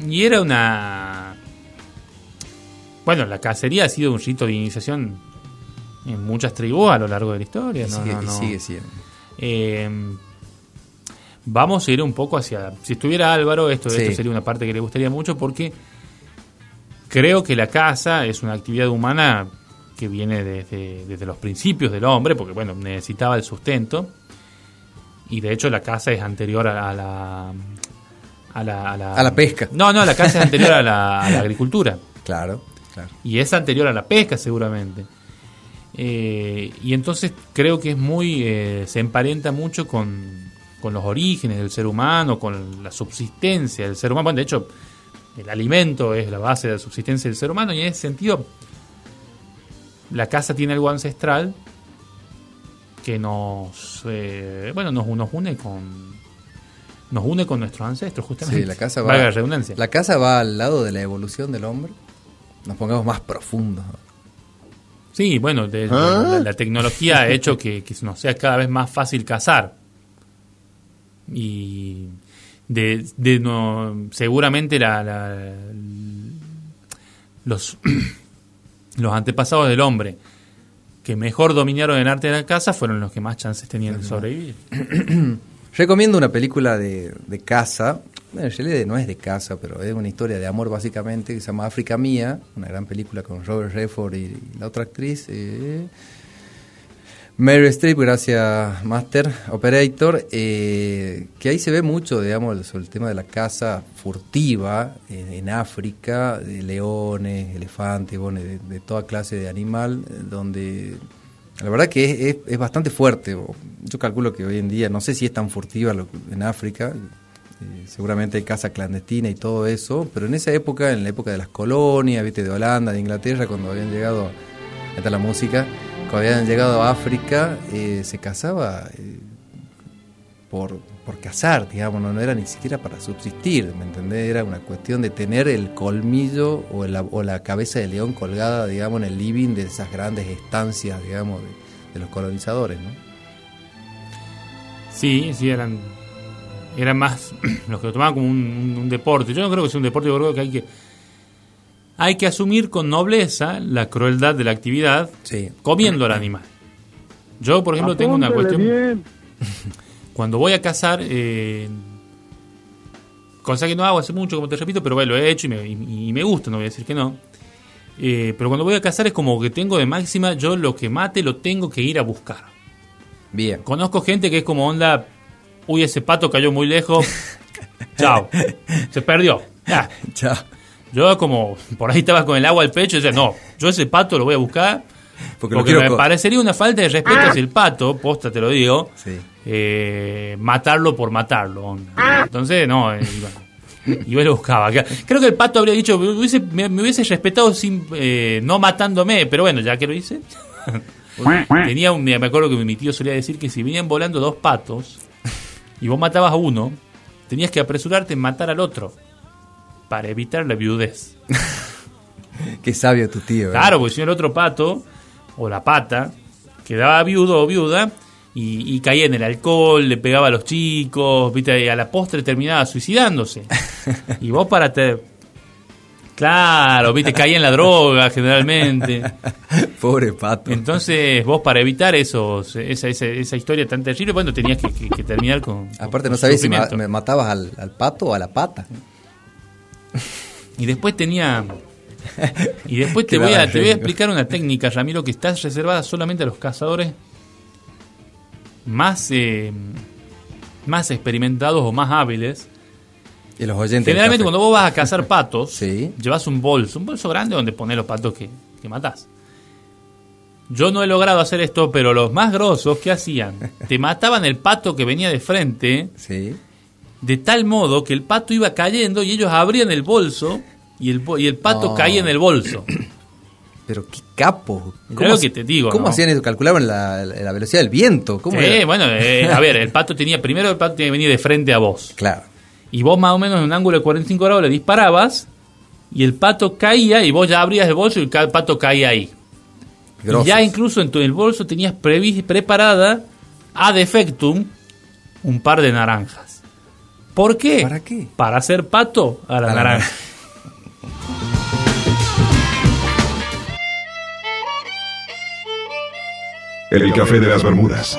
y, era una... Bueno, la cacería ha sido un rito de iniciación en muchas tribus a lo largo de la historia. Y no, sigue- no, y sigue siendo. Eh, vamos a ir un poco hacia... Si estuviera Álvaro, esto, Sí. esto sería una parte que le gustaría mucho porque creo que la caza es una actividad humana que viene desde, desde los principios del hombre, porque bueno, necesitaba el sustento. Y de hecho la caza es anterior a, a la, a la... A la pesca. No, no, la caza es anterior a la, a la agricultura. Claro, claro. Y es anterior a la pesca seguramente. Eh, y entonces creo que es muy... eh, se emparenta mucho con, con los orígenes del ser humano, con la subsistencia del ser humano. Bueno, de hecho, el alimento es la base de la subsistencia del ser humano y en ese sentido la casa tiene algo ancestral que nos eh, bueno nos, nos une con nos une con nuestros ancestros justamente Sí, la casa va. La redundancia La casa va al lado de la evolución del hombre. Nos pongamos más profundos. Sí, bueno, de- ¿Ah? la, la tecnología ha hecho que, que nos sea cada vez más fácil cazar. Y de, de no, seguramente la, la- los, los antepasados del hombre que mejor dominaron el arte de la caza fueron los que más chances tenían de sobrevivir. Recomiendo una película de, de caza. Bueno, no es de caza, pero es una historia de amor básicamente que se llama África Mía, una gran película con Robert Redford y, la otra actriz. eh, Mary Streep, gracias Master Operator, eh, que ahí se ve mucho, digamos, sobre el tema de la caza furtiva en, África, de leones, elefantes, bueno, de, de toda clase de animal, eh, donde la verdad que es, es- es bastante fuerte. Yo calculo que hoy en día, no sé si es tan furtiva lo- en África, eh, seguramente hay caza clandestina y todo eso, pero en esa época, en la época de las colonias, viste, de Holanda, de Inglaterra, cuando habían llegado, está la música, cuando habían llegado a África, eh, se cazaba eh, por, por cazar, digamos, no, no era ni siquiera para subsistir, ¿me entendés? Era una cuestión de tener el colmillo o la, o la cabeza de león colgada, digamos, en el living de esas grandes estancias, digamos, de, de los colonizadores, ¿no? Sí, sí, eran, eran más los que lo tomaban como un, un- un deporte. Yo no creo que sea un deporte, yo creo que hay que, hay que asumir con nobleza la crueldad de la actividad comiendo al animal. Yo, por ejemplo, tengo una cuestión... bien. Cuando voy a cazar, eh, cosa que no hago hace mucho, como te repito, pero bueno, lo he hecho y me, y- y me gusta, no voy a decir que no. Eh, pero cuando voy a cazar es como que tengo de máxima, yo lo que mate lo tengo que ir a buscar. Bien. Conozco gente que es como onda, uy, ese pato cayó muy lejos, chao, se perdió. Ya. Chao. Yo como, por ahí estaba con el agua al pecho, y decía, no, yo ese pato lo voy a buscar, Porque porque, me parecería una falta de respeto si el pato, posta te lo digo, Sí. eh, matarlo por matarlo. onda. Entonces, no, eh, iba, iba y lo buscaba. Creo que el pato habría dicho, me hubiese, me, me hubiese respetado sin, eh, no matándome, pero bueno, ya que lo hice. Tenía un, me acuerdo que mi tío solía decir que si venían volando dos patos y vos matabas a uno, tenías que apresurarte en matar al otro para evitar la viudez. Qué sabio tu tío. ¿eh? Claro, porque si no el otro pato o la pata quedaba viudo o viuda y, y caía en el alcohol, le pegaba a los chicos, viste, y a la postre terminaba suicidándose. Y vos para te... Claro, viste, caía en la droga generalmente. Pobre pato. Entonces vos para evitar esos, esa, esa, esa historia tan terrible, bueno, tenías que, que- que terminar con... Aparte, con no sabías si ma- me matabas al, al pato o a la pata. Y después tenía. Y después te voy, a, barrio. te voy a explicar una técnica, Ramiro, que está reservada solamente a los cazadores más, eh, más experimentados o más hábiles. Y los oyentes. del Generalmente, cuando vos vas a cazar patos, llevas un bolso, un bolso grande donde pones los patos que, que matás. Yo no he logrado hacer esto, pero los más grosos, ¿qué hacían? Te mataban el pato que venía de frente, de tal modo que el pato iba cayendo y ellos abrían el bolso y el, y el pato No. caía en el bolso. Pero qué capo. Creo que te digo, ¿Cómo ¿no? hacían eso? Calculaban la, la velocidad del viento. ¿Cómo Sí, era? bueno, eh, a ver, el pato tenía, primero el pato tenía que venir de frente a vos. Claro. Y vos más o menos en un ángulo de 45 grados le disparabas y el pato caía y vos ya abrías el bolso y el pato caía ahí. Grosos. Y ya incluso en tu el bolso tenías previ- preparada a defectum un par de naranjas. ¿Por qué? ¿Para qué? Para hacer pato a la A la naranja. El café de las Bermudas.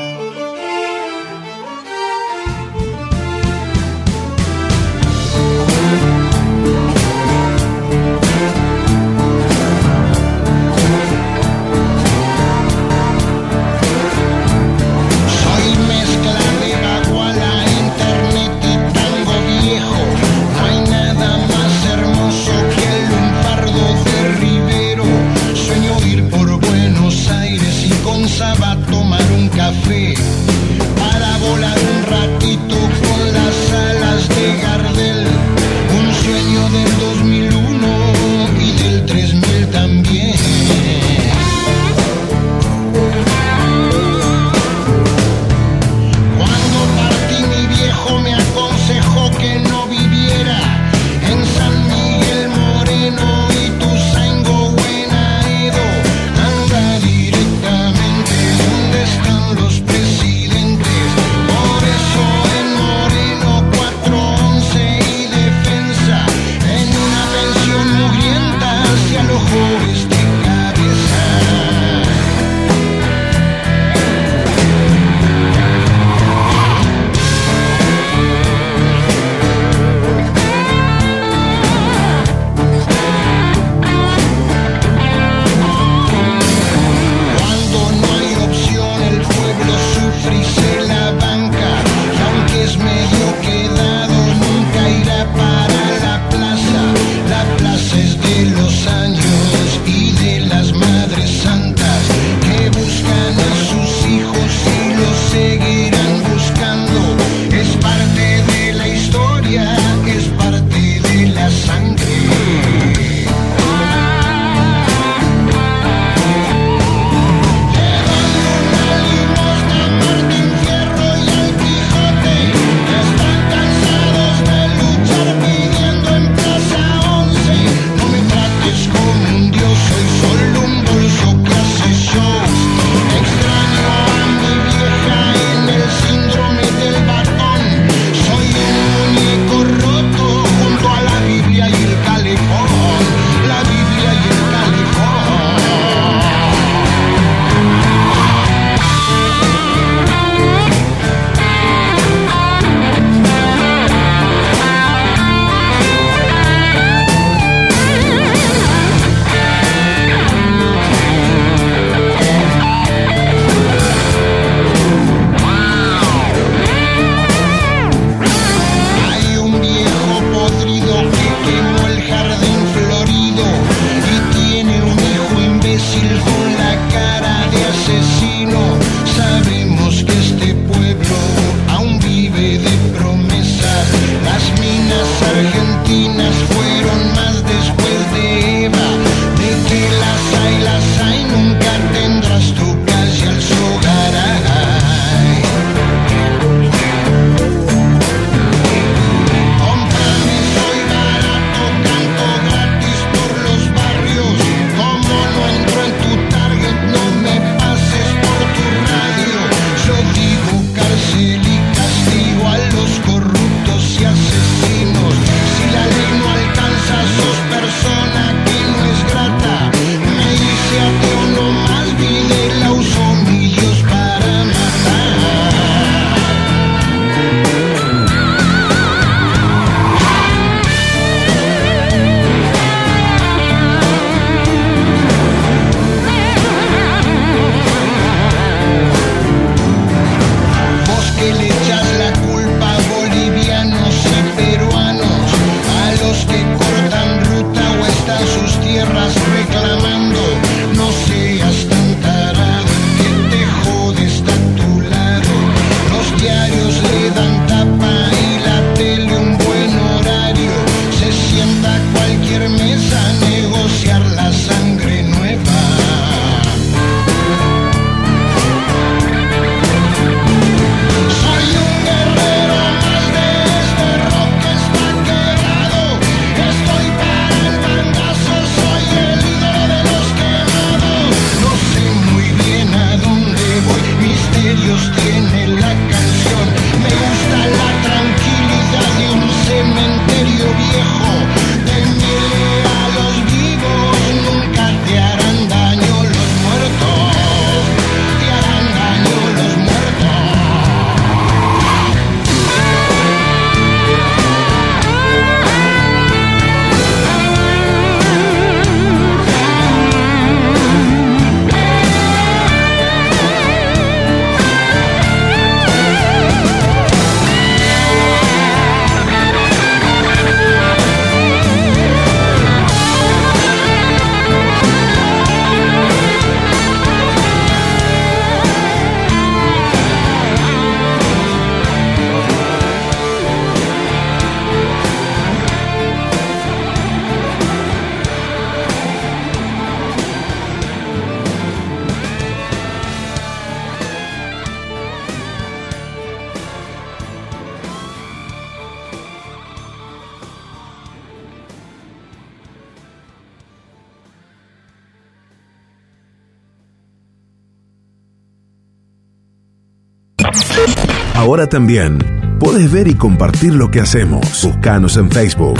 También podés ver y compartir lo que hacemos. Buscanos en Facebook.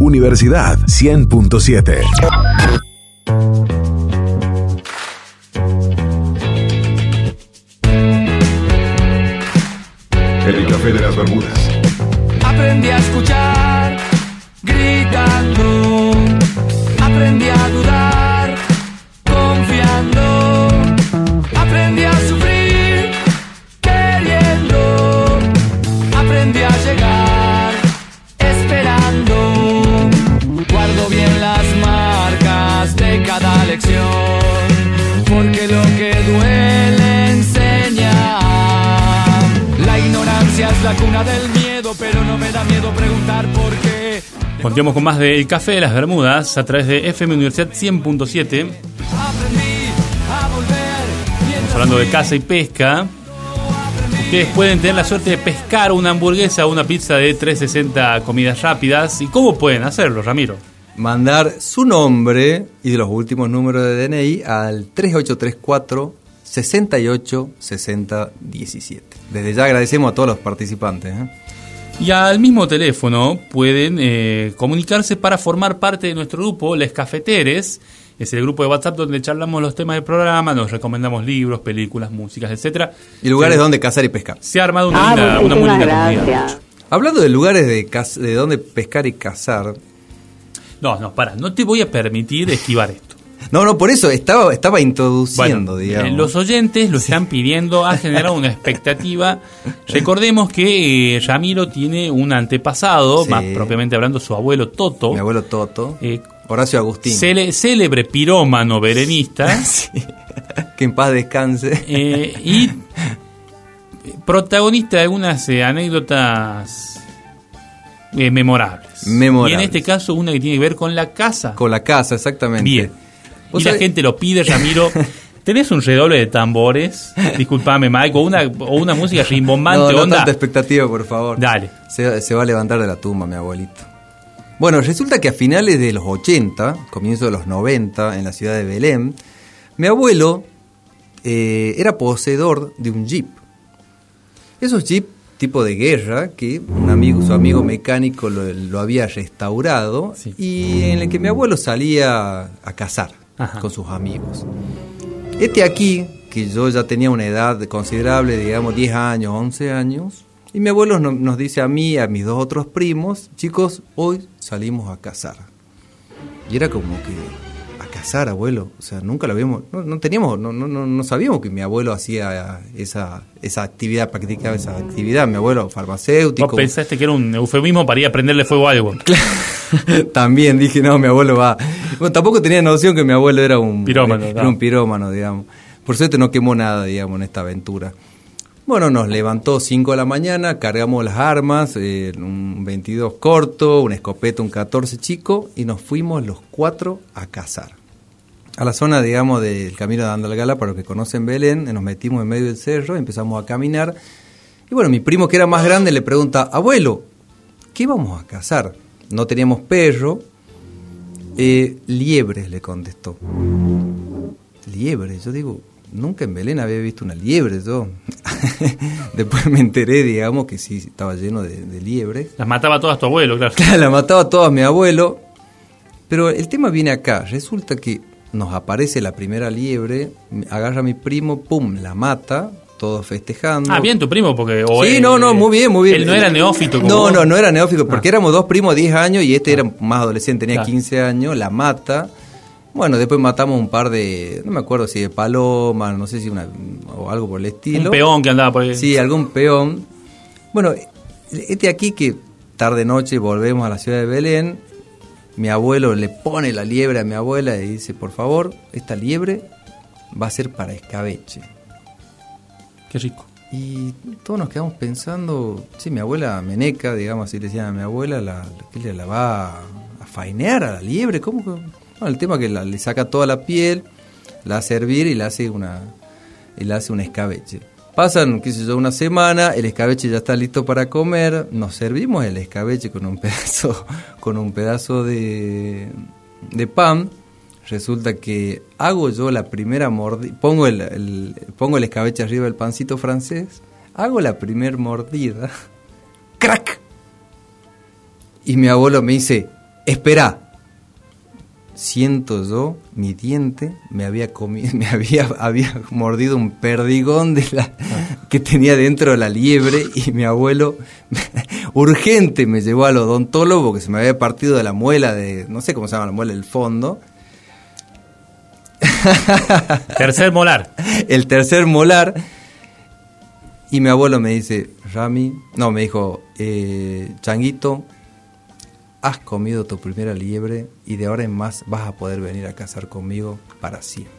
Universidad 100.7. El café de las Bermudas. Cuna del miedo, pero no me da miedo preguntar por qué. Continuamos con más de El Café de las Bermudas a través de FM Universidad 100.7. Estamos hablando de caza y pesca. Ustedes pueden tener la suerte de pescar una hamburguesa o una pizza de 360 comidas rápidas. ¿Y cómo pueden hacerlo, Ramiro? Mandar su nombre y de los últimos números de DNI al 3834 68 60 17. Desde ya agradecemos a todos los participantes. ¿eh? Y al mismo teléfono pueden eh, comunicarse para formar parte de nuestro grupo, Les Cafeteres. Es el grupo de WhatsApp donde charlamos los temas del programa, nos recomendamos libros, películas, músicas, etcétera. Y lugares Se- donde cazar y pescar. Se ha armado una, linda- una muy linda comunidad. Hablando de lugares de, de donde pescar y cazar. No, no, para, no te voy a permitir esquivar esto. No, no, por eso estaba, estaba introduciendo, Bueno, digamos. eh, los oyentes lo están pidiendo, ha generado una expectativa. Recordemos que eh, Ramiro tiene un antepasado, Sí. más propiamente hablando, su abuelo Toto. Mi abuelo Toto. eh, Horacio Agustín. cele- célebre pirómano berenista. Que en paz descanse. y protagonista de algunas anécdotas eh, memorables. Memorables. Y en este caso, una que tiene que ver con la casa. Con la casa, exactamente. Bien. Y la gente lo pide, Ramiro. ¿Tenés un redoble de tambores? Disculpame, Mike. O una, o una música rimbombante, No, no onda. tanta expectativa, por favor. Dale. Se, se va a levantar de la tumba, mi abuelito. Bueno, resulta que a finales de los 80, comienzo de los 90, en la ciudad de Belén, mi abuelo eh, era poseedor de un jeep. Esos jeep tipo de guerra que un amigo, su amigo mecánico lo, lo había restaurado y en el que mi abuelo salía a cazar con sus amigos. Este aquí, que yo ya tenía una edad considerable, digamos 10 años, 11 años, y mi abuelo no- nos dice a mí a mis dos otros primos, chicos, hoy salimos a cazar. Y era como que, cazar, abuelo, o sea, nunca lo habíamos, no, no teníamos, no, no, no, no sabíamos que mi abuelo hacía esa, esa actividad, practicaba esa actividad, mi abuelo farmacéutico. Vos pensaste que era un eufemismo para ir a prenderle fuego a algo. También dije, no, mi abuelo va. Bueno, tampoco tenía noción que mi abuelo era un Pirómano, Era un pirómano, digamos. Por suerte no quemó nada, digamos, en esta aventura. Bueno, nos levantó 5 de la mañana, cargamos las armas, eh, un 22 corto, una escopeta, un 14 chico, y nos fuimos los cuatro a cazar. A la zona, digamos, del camino de Andalgala, para los que conocen Belén, nos metimos en medio del cerro, empezamos a caminar. Y bueno, mi primo que era más grande le pregunta, abuelo, ¿qué vamos a cazar? No teníamos perro. Eh, liebres, le contestó. Liebres, yo digo, nunca en Belén había visto una liebre yo. Después me enteré, digamos, que sí, estaba lleno de, de liebres. Las mataba todas tu abuelo, claro. la mataba todas mi abuelo. Pero el tema viene acá. Resulta que nos aparece la primera liebre, agarra a mi primo, pum, la mata, todos festejando. Ah, bien tu primo, porque. o Sí, él- no, no, muy bien, muy bien. Él no era neófito como No, vos. no, no era neófito, porque Ah. éramos dos primos de 10 años y este era más adolescente, tenía Claro. 15 años, la mata. Bueno, después matamos un par de, no me acuerdo si de palomas, no sé si una, o algo por el estilo. Un peón que andaba por ahí. Sí, algún peón. Bueno, este aquí que tarde noche volvemos a la ciudad de Belén, mi abuelo le pone la liebre a mi abuela y dice, por favor, esta liebre va a ser para escabeche. Qué rico. Y todos nos quedamos pensando, sí, mi abuela Meneca, digamos así le decían a mi abuela, la, ¿qué le la va a, fainear a la liebre? ¿Cómo que? No, el tema es que la- le saca toda la piel, la hace hervir y le hace una, y le hace un escabeche. Pasan, qué sé yo, una semana, el escabeche ya está listo para comer, nos servimos el escabeche con un pedazo, con un pedazo de, de pan. Resulta que hago yo la primera mordida, pongo el, pongo el escabeche arriba del pancito francés, Hago la primer mordida. ¡Crack! Y mi abuelo me dice, espera. Siento yo, mi diente me había comido, me había, había mordido un perdigón de la, que tenía dentro la liebre y mi abuelo urgente me llevó al odontólogo porque se me había partido de la muela de, no sé cómo se llama la muela del fondo. Tercer molar. El tercer molar. Y mi abuelo me dice, Rami, no, me dijo, eh, Changuito, has comido tu primera liebre y de ahora en más vas a poder venir a cazar conmigo para siempre.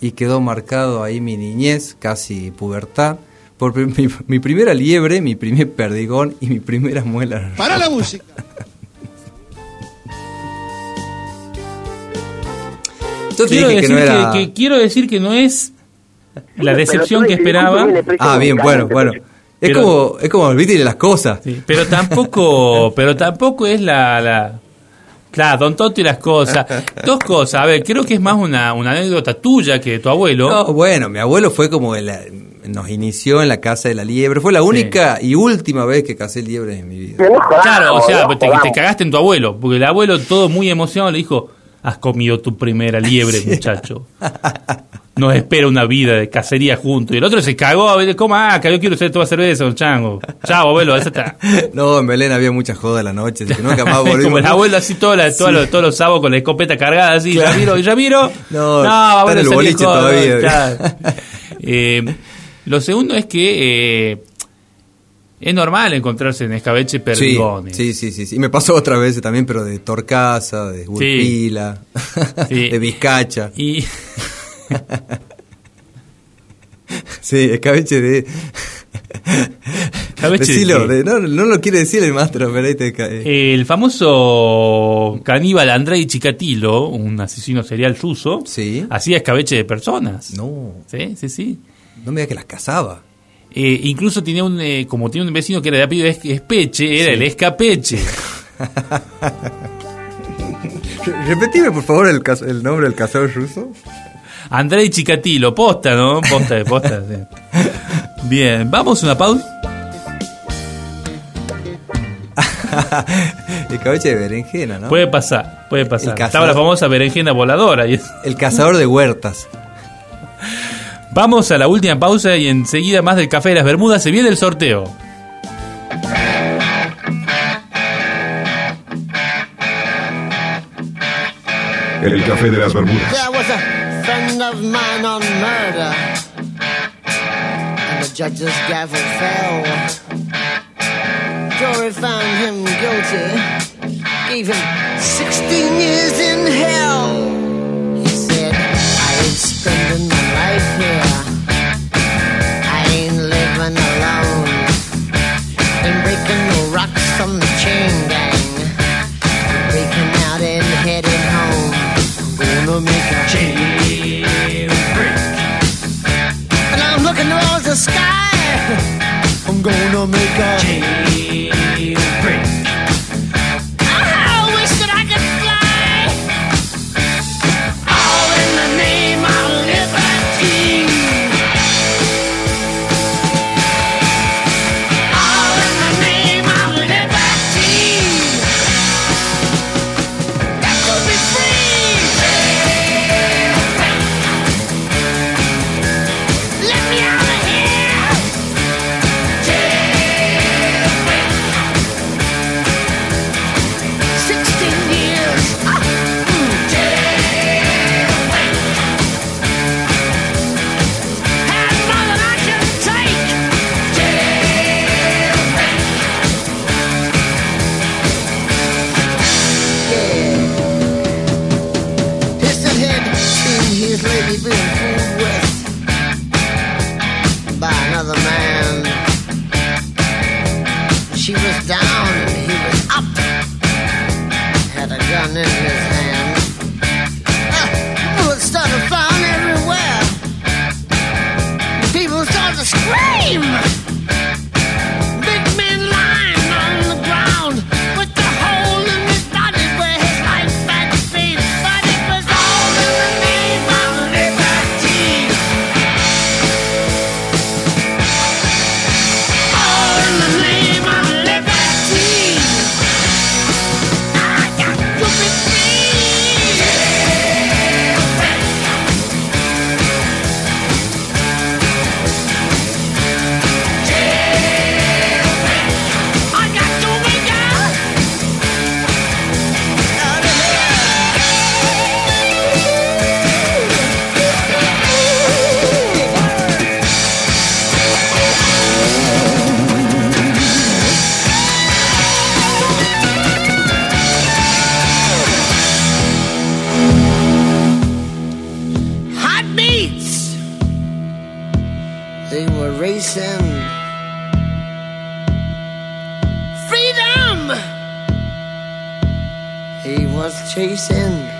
Y quedó marcado ahí mi niñez, casi pubertad, por mi, mi primera liebre, mi primer perdigón y mi primera muela. Para la música. Yo quiero, dije que decir no era- que, que- quiero decir que no es la decepción que esperaba. Ah, bien, bueno, bueno. Es Pero- como, es como olvídate las cosas. Pero tampoco, pero tampoco es la, la claro, Don Toto y las cosas. Dos cosas, a ver, creo que es más una, una anécdota tuya que de tu abuelo. No, bueno, mi abuelo fue como el- nos inició en la casa de la liebre. Fue la única y última vez que cacé liebre en mi vida. Claro, o sea, te, te cagaste en tu abuelo, porque el abuelo todo muy emocionado le dijo, has comido tu primera liebre, muchacho. Nos espera una vida de cacería juntos. Y el otro se cagó, a ver, ¿cómo? Ah, que yo quiero ser toda cerveza, un chango. Chao, abuelo, esa está. No, en Belén había mucha joda la noche, así que nunca más volvimos. Como el abuelo así toda la- todos, Sí. los, todos los sábados con la escopeta cargada así, Claro. Ramiro, ¿y Ramiro? No, está en abuelo, el salí boliche joda, todavía. Eh, lo segundo es que eh, es normal encontrarse en escabeche perdigones. sí, sí, sí, sí. Y me pasó otra vez también, pero de Torcaza, de Urpila, Sí. de Vizcacha. Y Sí, escabeche de... ¿Escabeche de Decilo, de- no, no lo quiere decir el maestro, pero ahí te cae. el famoso caníbal Andrei Chikatilo, un asesino serial ruso, hacía escabeche de personas. No. Sí, sí, sí. No me digas que las cazaba. Eh, incluso tenía un, eh, como tiene un vecino que era de apellido Es- Espeche, era Sí. el escapeche. Repetime, por favor, el, el nombre del cazador ruso. Andrei Chikatilo, posta, ¿no? Posta de posta. sí. Bien, vamos a una pausa. escabeche de berenjena, ¿no? Puede pasar, puede pasar. El cazador- Estaba la famosa berenjena voladora. y- El cazador de huertas. Vamos a la última pausa y enseguida más del Café de las Bermudas. Se viene el sorteo. El café de las Bermudas. Of mine on murder, and the judge's gavel fell. Jury found him guilty, gave him 16 years in hell. He said, I ain't spending my life here. I ain't living alone. Ain't breaking no rocks from the chain gang. Gonna make a jailbreak. And I'm looking towards the sky. I'm gonna make a. I chasing freedom. He was chasing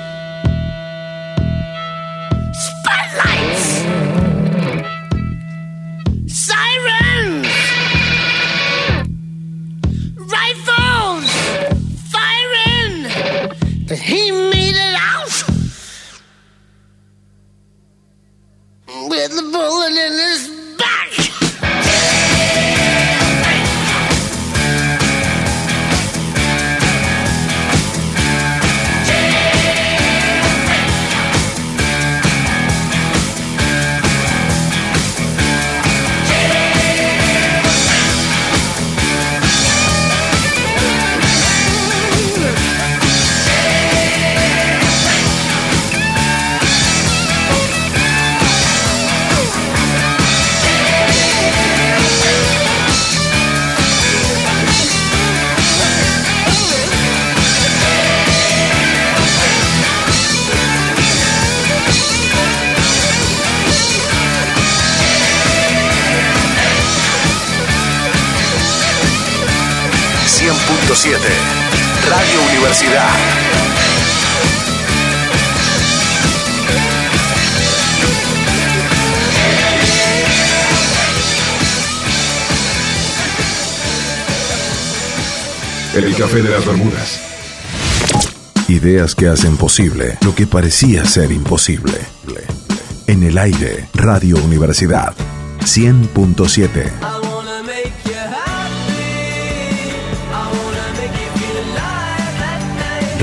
café de las Bermudas. Ideas que hacen posible lo que parecía ser imposible. En el aire, Radio Universidad 100.7.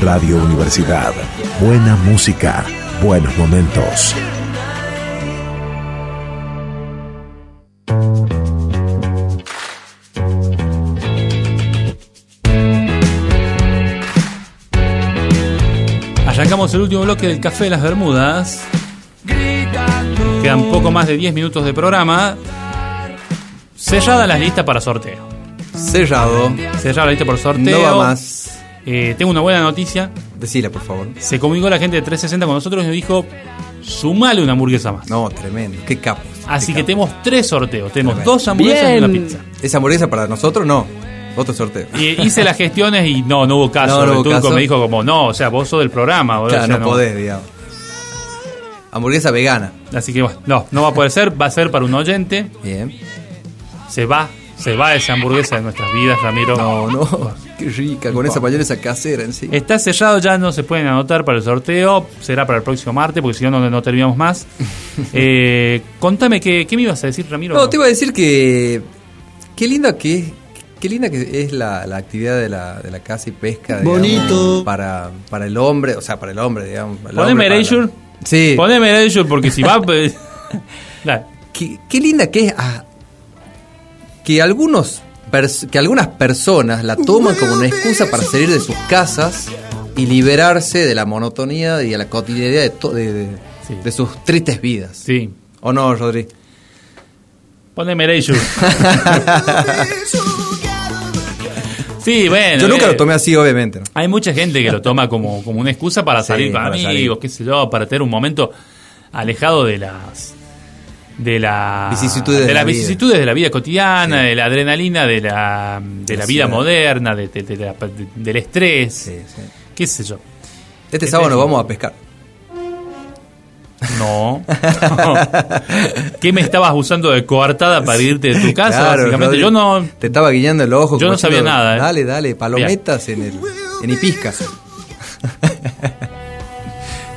Radio Universidad. Buena música, buenos momentos. El último bloque del Café de las Bermudas. Quedan poco más de 10 minutos de programa. Cerrada las listas para sorteo. Cerrado. Cerrada la lista por sorteo. No va más. Eh, tengo una buena noticia. Decila, por favor. Se comunicó la gente de 360 con nosotros y nos dijo: sumale una hamburguesa más. No, tremendo. Qué capos. Así que tenemos tres sorteos. Tenemos dos hamburguesas y una pizza. ¿Esa hamburguesa para nosotros? No. Otro sorteo. Y hice las gestiones y no, no hubo caso. No, no el turco caso. me dijo como, no, o sea, vos sos del programa. boludo, Claro, o sea, no, podés, digamos. Hamburguesa vegana. Así que bueno, no, no va a poder ser, va a ser para un oyente. Bien. Se va, se va esa hamburguesa de nuestras vidas, Ramiro. No, no. Qué rica, con esa mayonesa casera en sí. Está sellado, ya no se pueden anotar para el sorteo. Será para el próximo martes, porque si no, no, no terminamos más. Eh, contame, ¿qué, ¿qué me ibas a decir, Ramiro? No, te iba a decir que. Qué linda que Qué linda que es la, la actividad de la, de la caza y pesca. digamos, Bonito. Para, para el hombre, o sea, para el hombre, digamos. el Poneme hombre, Erasure. la- Sí. Poneme Erasure, porque si va. pues. Qué, qué linda que es. ah, que algunos que algunas personas la toman como una excusa para salir de sus casas y liberarse de la monotonía y de la cotidianidad de, to- de, de- de sus tristes vidas. Sí. ¿O no, Rodri? Poneme Erasure. sí, bueno. Yo nunca eh, lo tomé así, obviamente. ¿no? Hay mucha gente que lo toma como, como una excusa para Sí, salir con para amigos, salir. qué sé yo, para tener un momento alejado de las de la Vicisitudes de de la las vida. vicisitudes de la vida cotidiana, de la adrenalina, de la de la La vida moderna, de, de- de la- de- del estrés, qué sé yo. Este sábado nos vamos a pescar. No. ¿Qué me estabas usando de coartada para irte de tu casa? Claro, Básicamente, Rodri, yo no. Te estaba guiñando el ojo. Yo no sabía diciendo, nada, ¿eh? Dale, dale, palometas en el en Ipisca.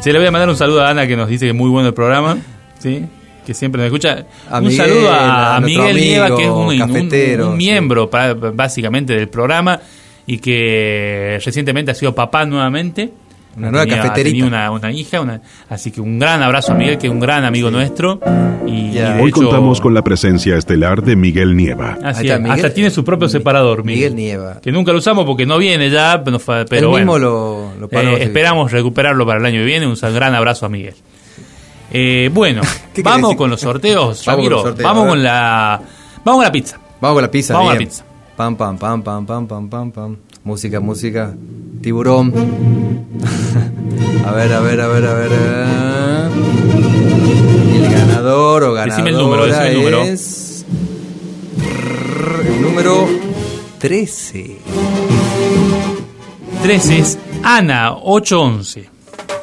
Se le voy a mandar un saludo a Ana que nos dice que es muy bueno el programa, ¿sí? que siempre nos escucha. A un Miguel, saludo a, Miguel Nieva, que es un, miembro pa- básicamente del programa y que recientemente ha sido papá nuevamente. Una nueva Tenía- cafeterita. tenía una, una hija, una- así que un gran abrazo a Miguel, que es un gran amigo nuestro. Y, y de Hoy hecho- contamos con la presencia estelar de Miguel Nieva. Así Miguel- hasta tiene su propio separador, Miguel. Miguel Nieva. Que nunca lo usamos porque no viene ya, pero, bueno. mismo lo, lo paró, Eh, esperamos recuperarlo para el año que viene. Un gran abrazo a Miguel. Eh, bueno, ¿Qué vamos con los sorteos, Vamos con Ramiro. los sorteos, Vamos ver. con la. Vamos con la pizza. Vamos con la pizza. Vamos a la bien. pizza. Pam, pam, pam, pam, pam, pam, pam, pam. Música, música. Tiburón. a ver, a ver, a ver, a ver. El ganador o ganadora Decime el número, decime el número. es... 13. 13 es Ana, 811.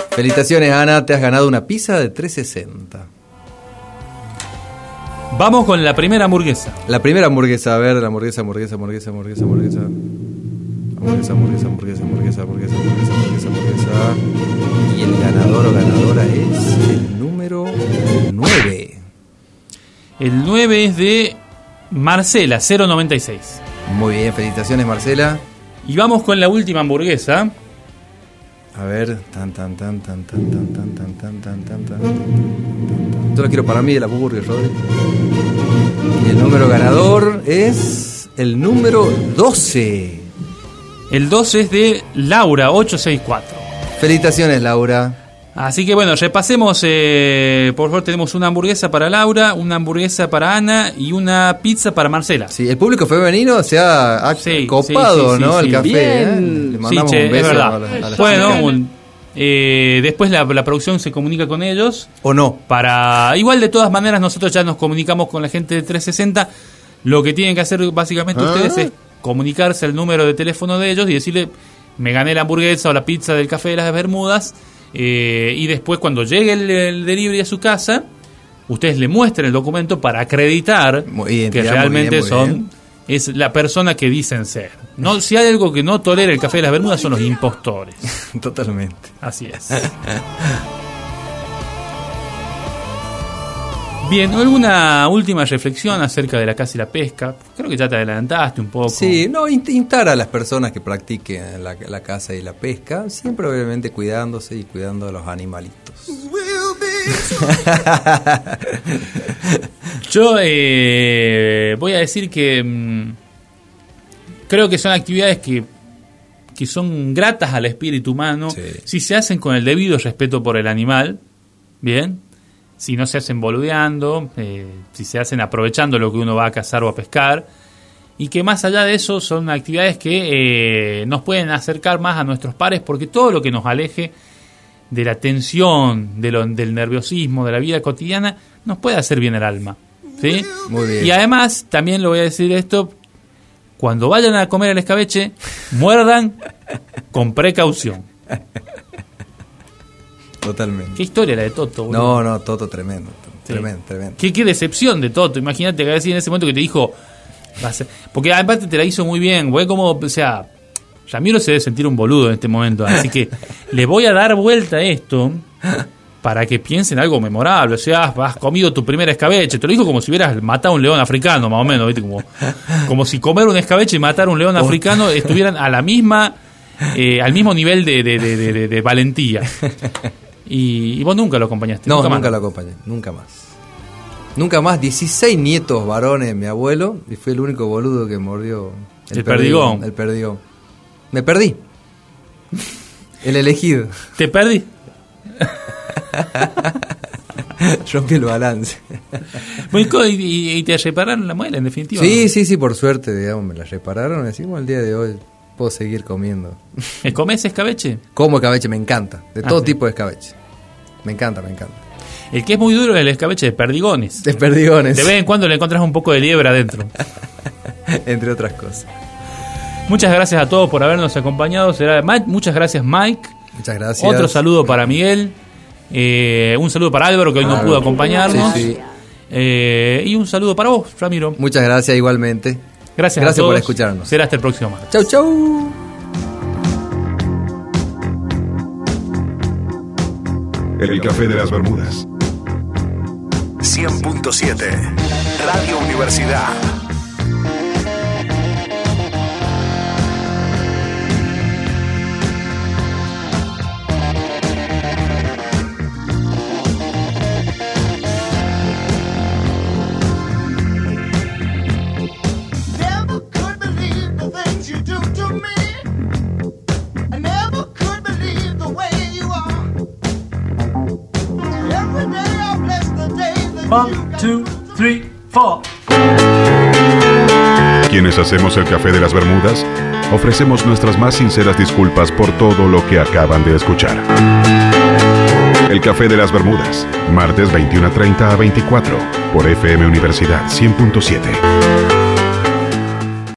Felicitaciones, Ana. Te has ganado una pizza de 360. Vamos con la primera hamburguesa. La primera hamburguesa, a ver, la hamburguesa, hamburguesa, hamburguesa, hamburguesa, hamburguesa. Hamburguesa, hamburguesa, hamburguesa, hamburguesa, hamburguesa, hamburguesa, hamburguesa, hamburguesa. Y el ganador o ganadora es el número 9. El 9 es de Marcela, 096. Muy bien, felicitaciones, Marcela. Y vamos con la última hamburguesa. A ver, tan tan tan tan tan tan tan tan tan tan tan tan. Yo quiero para mí de la burger, Rodri. Y el número ganador es el número 12. El 12 es de Laura, 864. Felicitaciones, Laura. Así que bueno, repasemos. eh, por favor, tenemos una hamburguesa para Laura, una hamburguesa para Ana y una pizza para Marcela. Sí, el público femenino se ha, ha Sí, copado, sí, sí, ¿no? sí, el café. ¿eh? Le Sí, mandamos che, un es beso a la- a la bueno, un- eh, después la, la producción se comunica con ellos. ¿O no? Para. Igual, de todas maneras, nosotros ya nos comunicamos con la gente de 360. Lo que tienen que hacer básicamente Ah. ustedes es comunicarse al número de teléfono de ellos y decirle: Me gané la hamburguesa o la pizza del café de las Bermudas. eh, y después, cuando llegue el, el delivery a su casa, ustedes le muestren el documento para acreditar que muy realmente bien, muy son. Es la persona que dicen ser. No, si hay algo que no tolera el café de las Bermudas son los impostores. Totalmente. Así es. Bien, ¿alguna última reflexión acerca de la caza y la pesca? Creo que ya te adelantaste un poco. Sí, no, instar a las personas que practiquen la, la caza y la pesca, siempre obviamente cuidándose y cuidando a los animalitos. Yo eh, voy a decir que mm, creo que son actividades que, que son gratas al espíritu humano si se hacen con el debido respeto por el animal, bien, si no se hacen boludeando, eh, si se hacen aprovechando lo que uno va a cazar o a pescar, y que más allá de eso son actividades que eh, nos pueden acercar más a nuestros pares porque todo lo que nos aleje de la tensión, de lo- del nerviosismo, de la vida cotidiana, nos puede hacer bien el alma. ¿sí? Muy bien. Y además, también lo voy a decir esto, cuando vayan a comer el escabeche, muerdan con precaución. Totalmente. Qué historia la de Toto. boludo. No, no, Toto tremendo. Sí. Tremendo, tremendo. Qué, qué decepción de Toto. Imagínate que así en ese momento que te dijo. Porque aparte te la hizo muy bien, güey. Como, o sea, Ramiro se debe sentir un boludo en este momento. Así que le voy a dar vuelta a esto para que piensen algo memorable. O sea, has, comido tu primer escabeche. Te lo dijo como si hubieras matado a un león africano, más o menos. ¿viste? Como, como si comer un escabeche y matar a un león africano estuvieran a la misma. eh, al mismo nivel de- de- de- de valentía. Y, y vos nunca lo acompañaste. No, nunca nunca, más. lo acompañé, nunca más. Nunca más, 16 nietos varones mi abuelo y fue el único boludo que mordió El perdigón. El perdigón. Me perdí. El elegido. ¿Te perdí? Rompí el balance. Y, y- y te repararon la muela, en definitiva. Sí, sí, sí, por suerte, digamos, me la repararon. Como el día de hoy puedo seguir comiendo. ¿Eh, ¿Comes escabeche? Como escabeche, me encanta. De Ah, todo sí. tipo de escabeche. Me encanta, me encanta. El que es muy duro es el escabeche de perdigones. De perdigones. De vez en cuando le encontrás un poco de liebre adentro. Entre otras cosas. Muchas gracias a todos por habernos acompañado. Será Muchas gracias, Mike. Muchas gracias. Otro saludo para Miguel. Eh, un saludo para Álvaro, que hoy no Álvaro. pudo acompañarnos. Sí, sí. Eh, y un saludo para vos, Ramiro. Muchas gracias igualmente. Gracias, a Gracias por todos. escucharnos. Será hasta el próximo martes. Chau, chau. El café de las Bermudas. 100.7 Radio Universidad. One, two, three, four. Quienes hacemos el café de las Bermudas, ofrecemos nuestras más sinceras disculpas por todo lo que acaban de escuchar. El café de las Bermudas, martes 21.30 a 24, por FM Universidad 100.7.